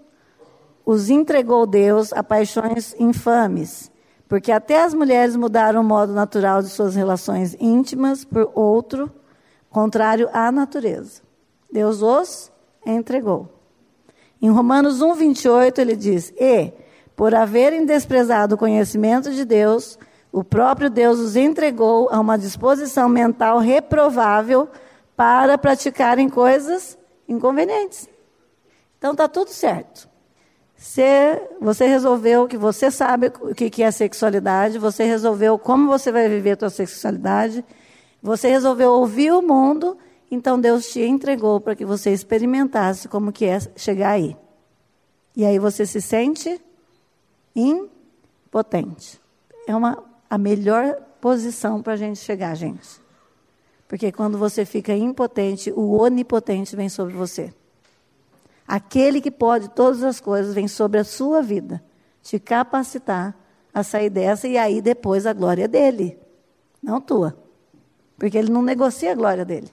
Speaker 1: os entregou Deus a paixões infames, porque até as mulheres mudaram o modo natural de suas relações íntimas por outro, contrário à natureza. Deus os entregou. Em Romanos 1, 28, ele diz: E, por haverem desprezado o conhecimento de Deus, o próprio Deus os entregou a uma disposição mental reprovável para praticarem coisas inconvenientes. Então está tudo certo. Se você resolveu que você sabe o que é sexualidade, você resolveu como você vai viver a sua sexualidade, você resolveu ouvir o mundo, então Deus te entregou para que você experimentasse como que é chegar aí. E aí você se sente impotente. É uma, a melhor posição para a gente chegar, gente. Porque quando você fica impotente, o onipotente vem sobre você. Aquele que pode todas as coisas vem sobre a sua vida, te capacitar a sair dessa e aí depois a glória dele, não tua. Porque ele não negocia a glória dele.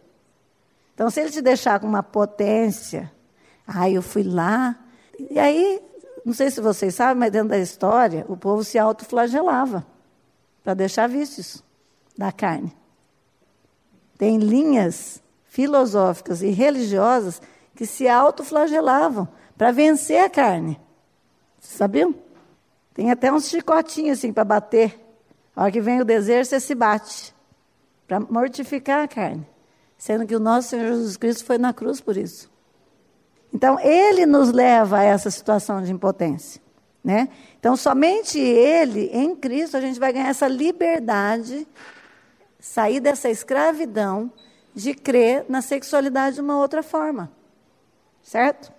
Speaker 1: Então, se ele te deixar com uma potência, aí ah, eu fui lá, e aí Não sei se vocês sabem, mas dentro da história, o povo se autoflagelava para deixar vícios da carne. Tem linhas filosóficas e religiosas que se autoflagelavam para vencer a carne. Vocês sabiam? Tem até uns chicotinhos assim para bater. A hora que vem o desejo, você se bate para mortificar a carne. Sendo que o nosso Senhor Jesus Cristo foi na cruz por isso. Então, ele nos leva a essa situação de impotência. Né? Então, somente ele, em Cristo, a gente vai ganhar essa liberdade, sair dessa escravidão de crer na sexualidade de uma outra forma. Certo?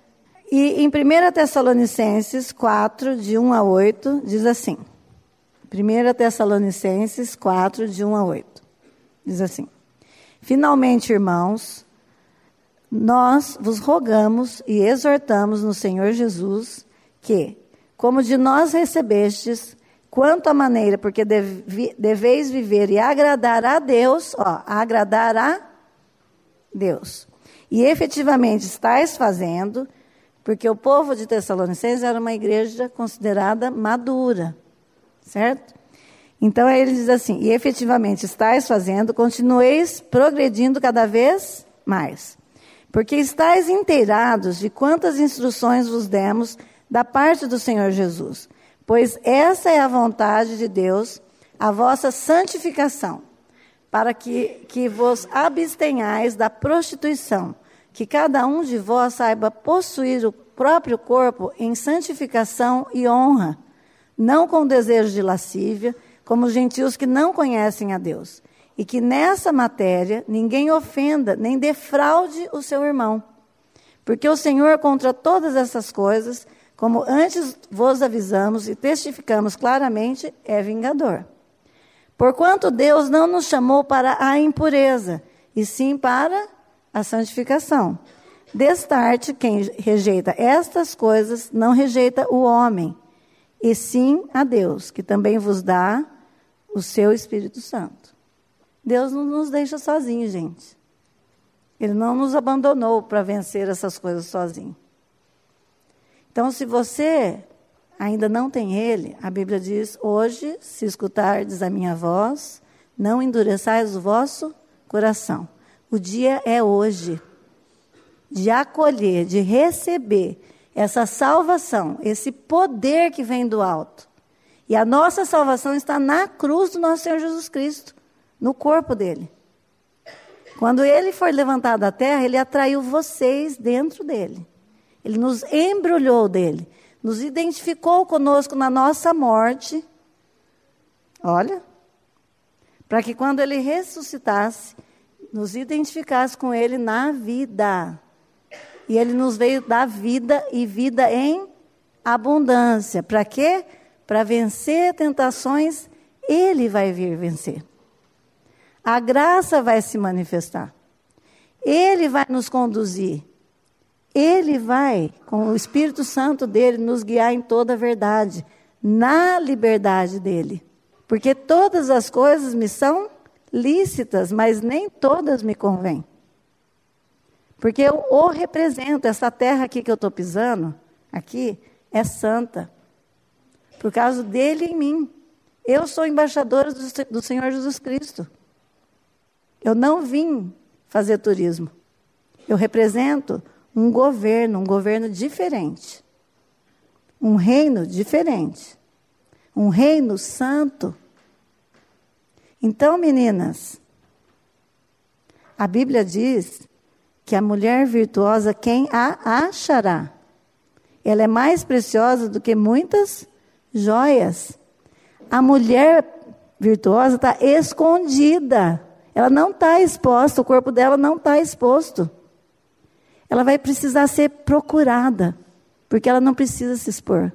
Speaker 1: E em 1 Tessalonicenses 4, de 1 a 8, diz assim. 1 Tessalonicenses 4, de 1 a 8. Diz assim: Finalmente, irmãos, nós vos rogamos e exortamos no Senhor Jesus que, como de nós recebestes, quanto à maneira, porque deveis viver e agradar a Deus, ó, agradar a Deus. E efetivamente estáis fazendo, porque o povo de Tessalonicenses era uma igreja considerada madura, certo? Então ele diz assim: e efetivamente estáis fazendo, continueis progredindo cada vez mais, porque estáis inteirados de quantas instruções vos demos da parte do Senhor Jesus, pois essa é a vontade de Deus, a vossa santificação, para que, que vos abstenhais da prostituição que cada um de vós saiba possuir o próprio corpo em santificação e honra, não com desejo de lascívia, como os gentios que não conhecem a Deus, e que nessa matéria ninguém ofenda nem defraude o seu irmão. Porque o Senhor, contra todas essas coisas, como antes vos avisamos e testificamos claramente, é vingador. Porquanto Deus não nos chamou para a impureza, e sim para a santificação. Destarte, quem rejeita estas coisas, não rejeita o homem, e sim a Deus, que também vos dá o seu Espírito Santo. Deus não nos deixa sozinhos, gente. Ele não nos abandonou para vencer essas coisas sozinho. Então, se você ainda não tem Ele, a Bíblia diz: hoje, se escutardes a minha voz, não endureçais o vosso coração. O dia é hoje de acolher, de receber essa salvação, esse poder que vem do alto. E a nossa salvação está na cruz do nosso Senhor Jesus Cristo, no corpo dele. Quando ele foi levantado da terra, ele atraiu vocês dentro dele. Ele nos embrulhou dele, nos identificou conosco na nossa morte. Olha, para que quando ele ressuscitasse, nos identificasse com Ele na vida. E Ele nos veio dar vida e vida em abundância. Para quê? Para vencer tentações, Ele vai vir vencer. A graça vai se manifestar. Ele vai nos conduzir. Ele vai, com o Espírito Santo dele, nos guiar em toda a verdade, na liberdade dele. Porque todas as coisas me são lícitas, mas nem todas me convêm. Porque eu o represento, essa terra aqui que eu estou pisando, aqui, é santa. Por causa dele em mim. Eu sou embaixadora do, do Senhor Jesus Cristo. Eu não vim fazer turismo. Eu represento um governo, um governo diferente. Um reino diferente. Um reino santo. Então, meninas, a Bíblia diz que a mulher virtuosa, quem a achará? Ela é mais preciosa do que muitas joias. A mulher virtuosa está escondida. Ela não está exposta, o corpo dela não está exposto. Ela vai precisar ser procurada, porque ela não precisa se expor.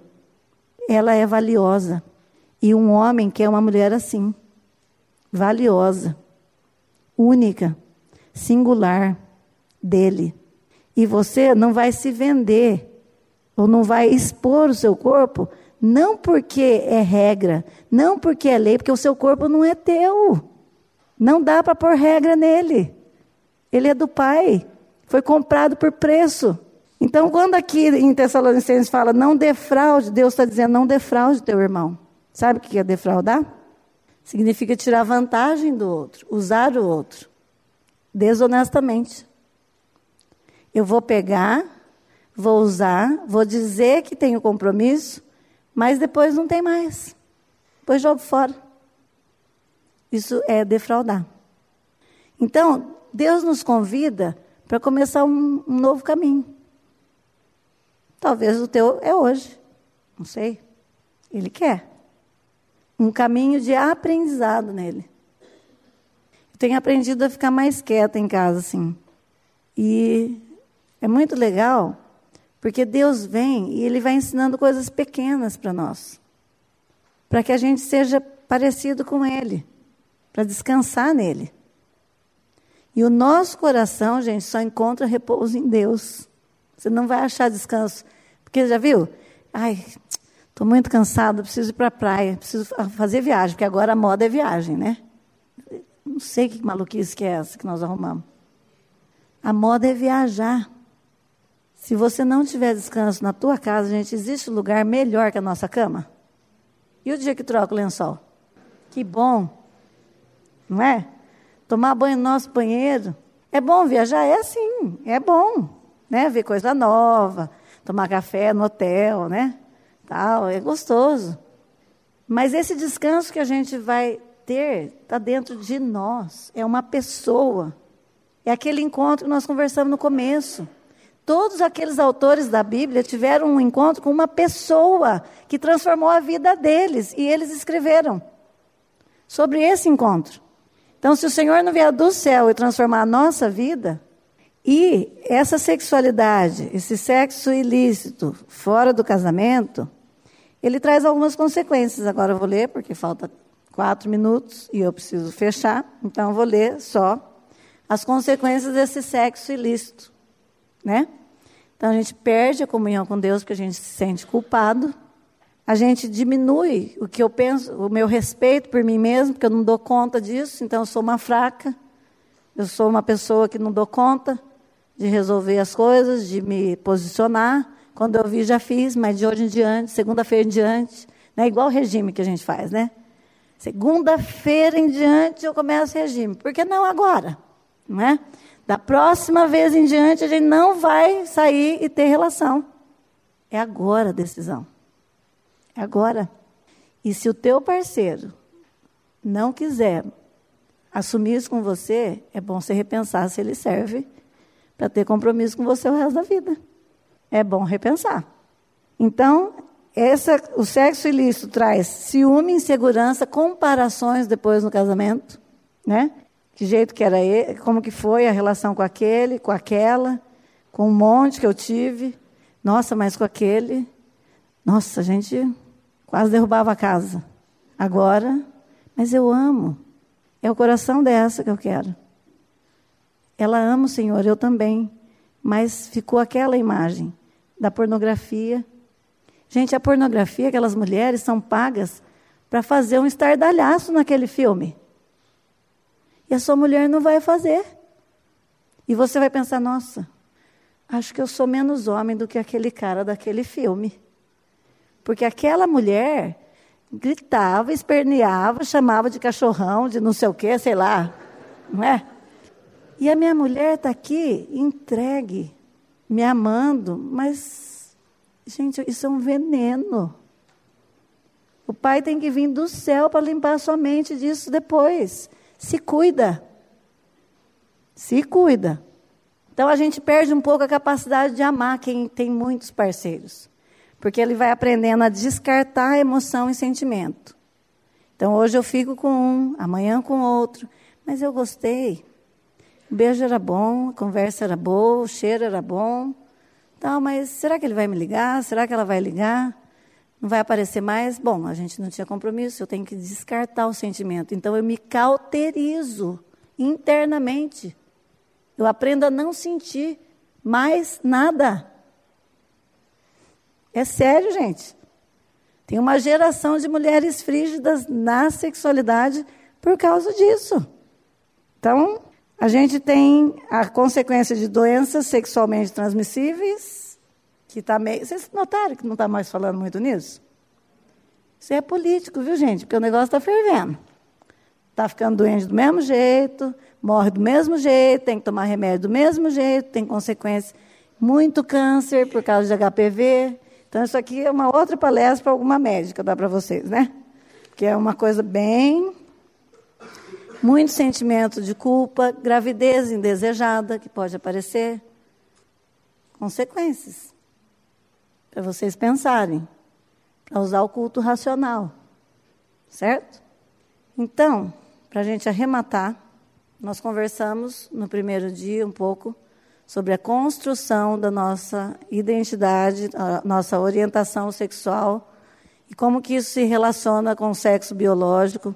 Speaker 1: Ela é valiosa. E um homem quer uma mulher assim valiosa, única, singular dele. E você não vai se vender ou não vai expor o seu corpo, não porque é regra, não porque é lei, porque o seu corpo não é teu. Não dá para pôr regra nele. Ele é do Pai. Foi comprado por preço. Então, quando aqui em Tessalonicenses fala não defraude, Deus está dizendo não defraude teu irmão. Sabe o que é defraudar? Significa tirar vantagem do outro, usar o outro, desonestamente. Eu vou pegar, vou usar, vou dizer que tenho compromisso, mas depois não tem mais. Depois jogo fora. Isso é defraudar. Então, Deus nos convida para começar um, um novo caminho. Talvez o teu é hoje, não sei. Ele quer. Um caminho de aprendizado nele. Eu tenho aprendido a ficar mais quieta em casa, assim. E é muito legal, porque Deus vem e Ele vai ensinando coisas pequenas para nós. Para que a gente seja parecido com Ele. Para descansar nele. E o nosso coração, gente, só encontra repouso em Deus. Você não vai achar descanso. Porque já viu? Ai, estou muito cansado, preciso ir para a praia, preciso fazer viagem, porque agora a moda é viagem, né? Não sei que maluquice que é essa que nós arrumamos. A moda é viajar. Se você não tiver descanso na tua casa, gente, existe lugar melhor que a nossa cama? E o dia que troca o lençol? Que bom, não é? Tomar banho no nosso banheiro. É bom viajar? É sim, é bom, né? Ver coisa nova, tomar café no hotel, né? Tal, é gostoso. Mas esse descanso que a gente vai ter está dentro de nós, é uma pessoa. É aquele encontro que nós conversamos no começo. Todos aqueles autores da Bíblia tiveram um encontro com uma pessoa que transformou a vida deles e eles escreveram sobre esse encontro. Então, se o Senhor não vier do céu e transformar a nossa vida, e essa sexualidade, esse sexo ilícito fora do casamento, ele traz algumas consequências. Agora eu vou ler, porque falta quatro minutos e eu preciso fechar, então eu vou ler só as consequências desse sexo ilícito né? Então a gente perde a comunhão com Deus porque a gente se sente culpado. A gente diminui o que eu penso, o meu respeito por mim mesmo, porque eu não dou conta disso, então eu sou uma fraca. Eu sou uma pessoa que não dou conta de resolver as coisas, de me posicionar. Quando eu vi, já fiz, mas de hoje em diante, segunda-feira em diante, né? igual o regime que a gente faz, né? Segunda-feira em diante eu começo o regime. Por que não agora? Não é? Da próxima vez em diante, a gente não vai sair e ter relação. É agora a decisão. É agora. E se o teu parceiro não quiser assumir isso com você, é bom você repensar se ele serve para ter compromisso com você o resto da vida. É bom repensar. Então, essa, o sexo ilícito traz ciúme, insegurança, comparações depois no casamento, né? que jeito que era ele, como que foi a relação com aquele, com aquela, com um monte que eu tive. Nossa, mas com aquele, nossa, a gente quase derrubava a casa. Agora, mas eu amo. É o coração dessa que eu quero. Ela ama o Senhor, eu também. Mas ficou aquela imagem da pornografia. Gente, a pornografia, aquelas mulheres são pagas para fazer um estardalhaço naquele filme. E a sua mulher não vai fazer. E você vai pensar: nossa, acho que eu sou menos homem do que aquele cara daquele filme. Porque aquela mulher gritava, esperneava, chamava de cachorrão, de não sei o quê, sei lá. Não é? E a minha mulher está aqui entregue, me amando, mas, gente, isso é um veneno. O pai tem que vir do céu para limpar a sua mente disso depois. Se cuida. Se cuida. Então a gente perde um pouco a capacidade de amar quem tem muitos parceiros. Porque ele vai aprendendo a descartar emoção e sentimento. Então hoje eu fico com um, amanhã com outro. Mas eu gostei. O beijo era bom, a conversa era boa, o cheiro era bom. Tal, mas será que ele vai me ligar? Será que ela vai ligar? Não vai aparecer mais? Bom, a gente não tinha compromisso, eu tenho que descartar o sentimento. Então eu me cauterizo internamente. Eu aprendo a não sentir mais nada. É sério, gente. Tem uma geração de mulheres frígidas na sexualidade por causa disso. Então, a gente tem a consequência de doenças sexualmente transmissíveis, que está meio. Vocês notaram que não está mais falando muito nisso? Isso é político, viu, gente? Porque o negócio está fervendo. Está ficando doente do mesmo jeito, morre do mesmo jeito, tem que tomar remédio do mesmo jeito, tem consequências. Muito câncer por causa de HPV. Então, isso aqui é uma outra palestra para alguma médica, dá para vocês, né? Que é uma coisa bem. Muito sentimento de culpa, gravidez indesejada que pode aparecer. Consequências. Para vocês pensarem. Para usar o culto racional. Certo? Então, para a gente arrematar, nós conversamos no primeiro dia um pouco sobre a construção da nossa identidade, a nossa orientação sexual e como que isso se relaciona com o sexo biológico.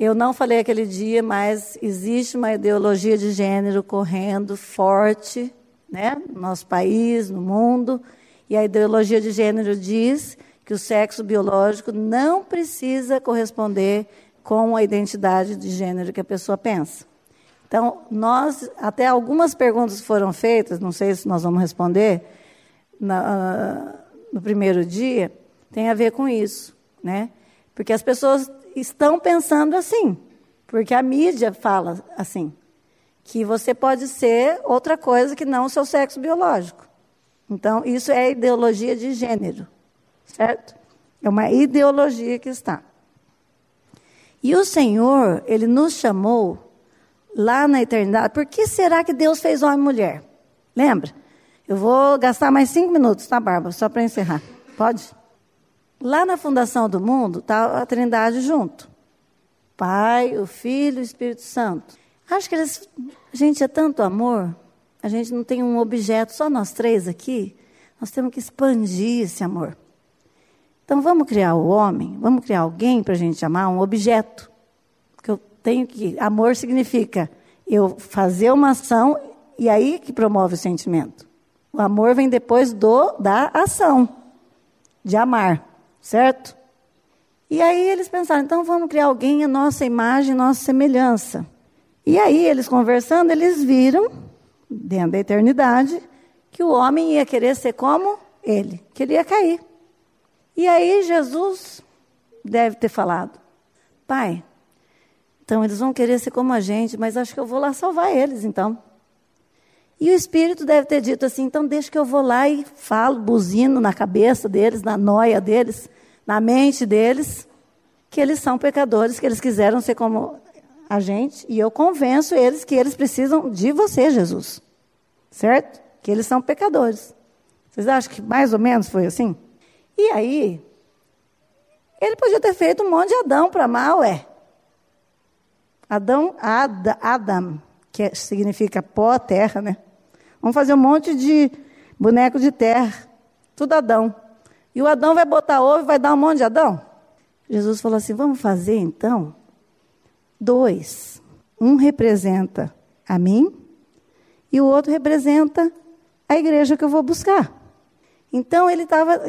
Speaker 1: Eu não falei aquele dia, mas existe uma ideologia de gênero correndo forte, né, no nosso país, no mundo, e a ideologia de gênero diz que o sexo biológico não precisa corresponder com a identidade de gênero que a pessoa pensa. Então, nós, até algumas perguntas foram feitas, não sei se nós vamos responder na, no primeiro dia, tem a ver com isso, né? Porque as pessoas estão pensando assim, porque a mídia fala assim, que você pode ser outra coisa que não o seu sexo biológico. Então, isso é ideologia de gênero, certo? É uma ideologia que está. E o Senhor, ele nos chamou lá na eternidade. Por que será que Deus fez homem e mulher? Lembra? Eu vou gastar mais cinco minutos, tá, Bárbara? Só para encerrar. Pode? Lá na fundação do mundo está a Trindade junto. Pai, o Filho e o Espírito Santo. Acho que eles. Gente, é tanto amor. A gente não tem um objeto, só nós três aqui. Nós temos que expandir esse amor. Então vamos criar o homem, vamos criar alguém para a gente amar, um objeto tenho que. Amor significa eu fazer uma ação e aí que promove o sentimento. O amor vem depois do da ação de amar, certo? E aí eles pensaram, então vamos criar alguém a nossa imagem, nossa semelhança. E aí eles conversando, eles viram dentro da eternidade que o homem ia querer ser como ele, que ele ia cair. E aí Jesus deve ter falado: Pai, então, eles vão querer ser como a gente, mas acho que eu vou lá salvar eles, então. E o Espírito deve ter dito assim: então, deixa que eu vou lá e falo, buzino na cabeça deles, na noia deles, na mente deles, que eles são pecadores, que eles quiseram ser como a gente, e eu convenço eles que eles precisam de você, Jesus. Certo? Que eles são pecadores. Vocês acham que mais ou menos foi assim? E aí, ele podia ter feito um monte de Adão para mal, ué. Adão, Ad, Adam, que é, significa pó, terra, né? Vamos fazer um monte de boneco de terra, tudo Adão. E o Adão vai botar ovo e vai dar um monte de Adão? Jesus falou assim: vamos fazer então dois. Um representa a mim e o outro representa a igreja que eu vou buscar. Então ele estava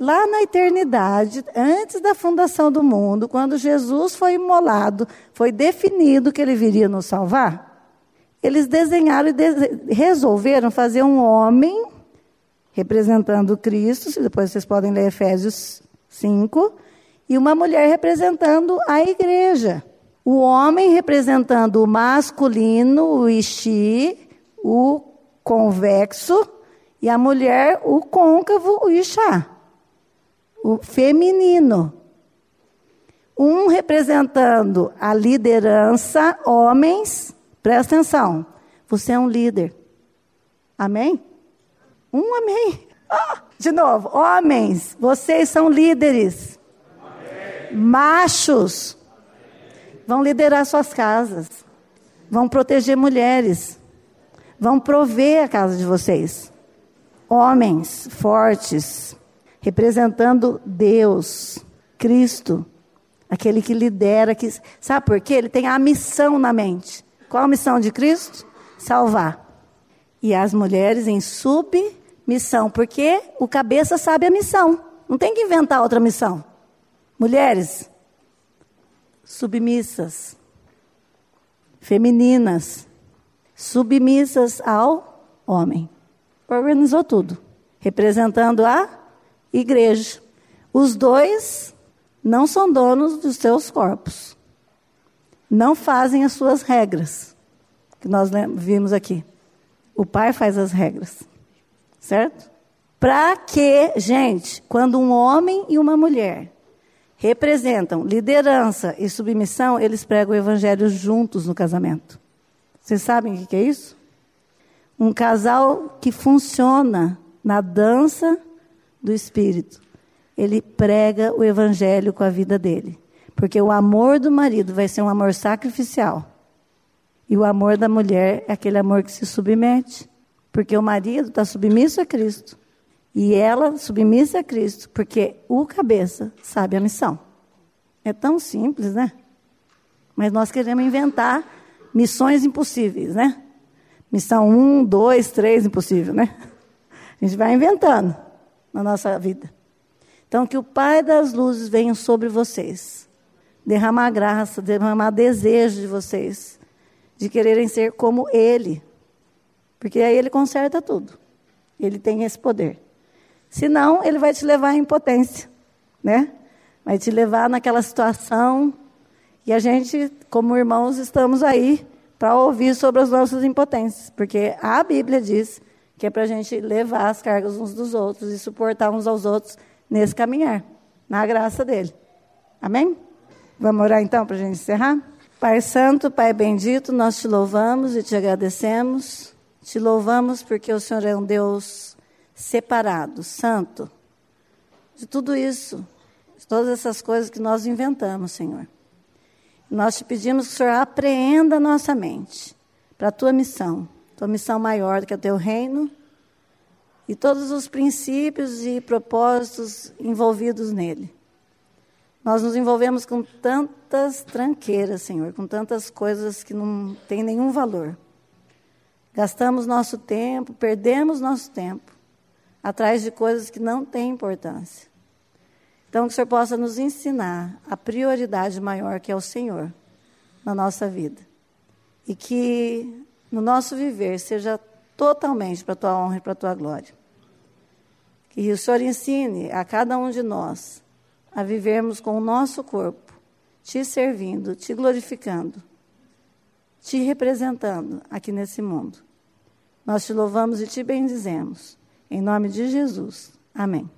Speaker 1: lá na eternidade, antes da fundação do mundo, quando Jesus foi imolado, foi definido que ele viria nos salvar. Eles desenharam e resolveram fazer um homem representando Cristo, depois vocês podem ler Efésios 5, e uma mulher representando a igreja. O homem representando o masculino, o Ishi, o convexo, e a mulher, o côncavo, o Ixá, o feminino. Um representando a liderança, homens, presta atenção, você é um líder. Amém? Um amém. Ah, de novo, homens, vocês são líderes. Amém. Machos, vão liderar suas casas, vão proteger mulheres, vão prover a casa de vocês homens fortes, representando Deus, Cristo, aquele que lidera, que sabe por quê? Ele tem a missão na mente. Qual a missão de Cristo? Salvar. E as mulheres em submissão, porque o cabeça sabe a missão. Não tem que inventar outra missão. Mulheres submissas, femininas, submissas ao homem organizou tudo. representando a igreja. Os dois não são donos dos seus corpos. Não fazem as suas regras, que nós vimos aqui. O pai faz as regras. Certo? Para que, gente, quando um homem e uma mulher representam liderança e submissão, eles pregam o evangelho juntos no casamento. Vocês sabem o que é isso? Um casal que funciona na dança do espírito. Ele prega o evangelho com a vida dele. Porque o amor do marido vai ser um amor sacrificial. E o amor da mulher é aquele amor que se submete. Porque o marido está submisso a Cristo. E ela submissa a Cristo, porque o cabeça sabe a missão. É tão simples, né? Mas nós queremos inventar missões impossíveis, né? Missão um, dois, três, impossível, né? A gente vai inventando na nossa vida. Então, que o Pai das luzes venha sobre vocês, derramar graça, derramar desejo de vocês, de quererem ser como Ele, porque aí Ele conserta tudo. Ele tem esse poder. Senão, Ele vai te levar à impotência, né? Vai te levar naquela situação e a gente, como irmãos, estamos aí para ouvir sobre as nossas impotências, porque a Bíblia diz que é para a gente levar as cargas uns dos outros e suportar uns aos outros nesse caminhar, na graça dele. Amém? Vamos orar então para a gente encerrar? Pai Santo, Pai Bendito, nós te louvamos e te agradecemos. Te louvamos porque o Senhor é um Deus separado, santo, de tudo isso, de todas essas coisas que nós inventamos, Senhor. Nós te pedimos que o Senhor apreenda a nossa mente para a tua missão, tua missão maior que é o teu reino e todos os princípios e propósitos envolvidos nele. Nós nos envolvemos com tantas tranqueiras, Senhor, com tantas coisas que não têm nenhum valor. Gastamos nosso tempo, perdemos nosso tempo atrás de coisas que não têm importância. Então, que o Senhor possa nos ensinar a prioridade maior que é o Senhor na nossa vida. E que no nosso viver seja totalmente para a tua honra e para a tua glória. Que o Senhor ensine a cada um de nós a vivermos com o nosso corpo, te servindo, te glorificando, te representando aqui nesse mundo. Nós te louvamos e te bendizemos. Em nome de Jesus. Amém.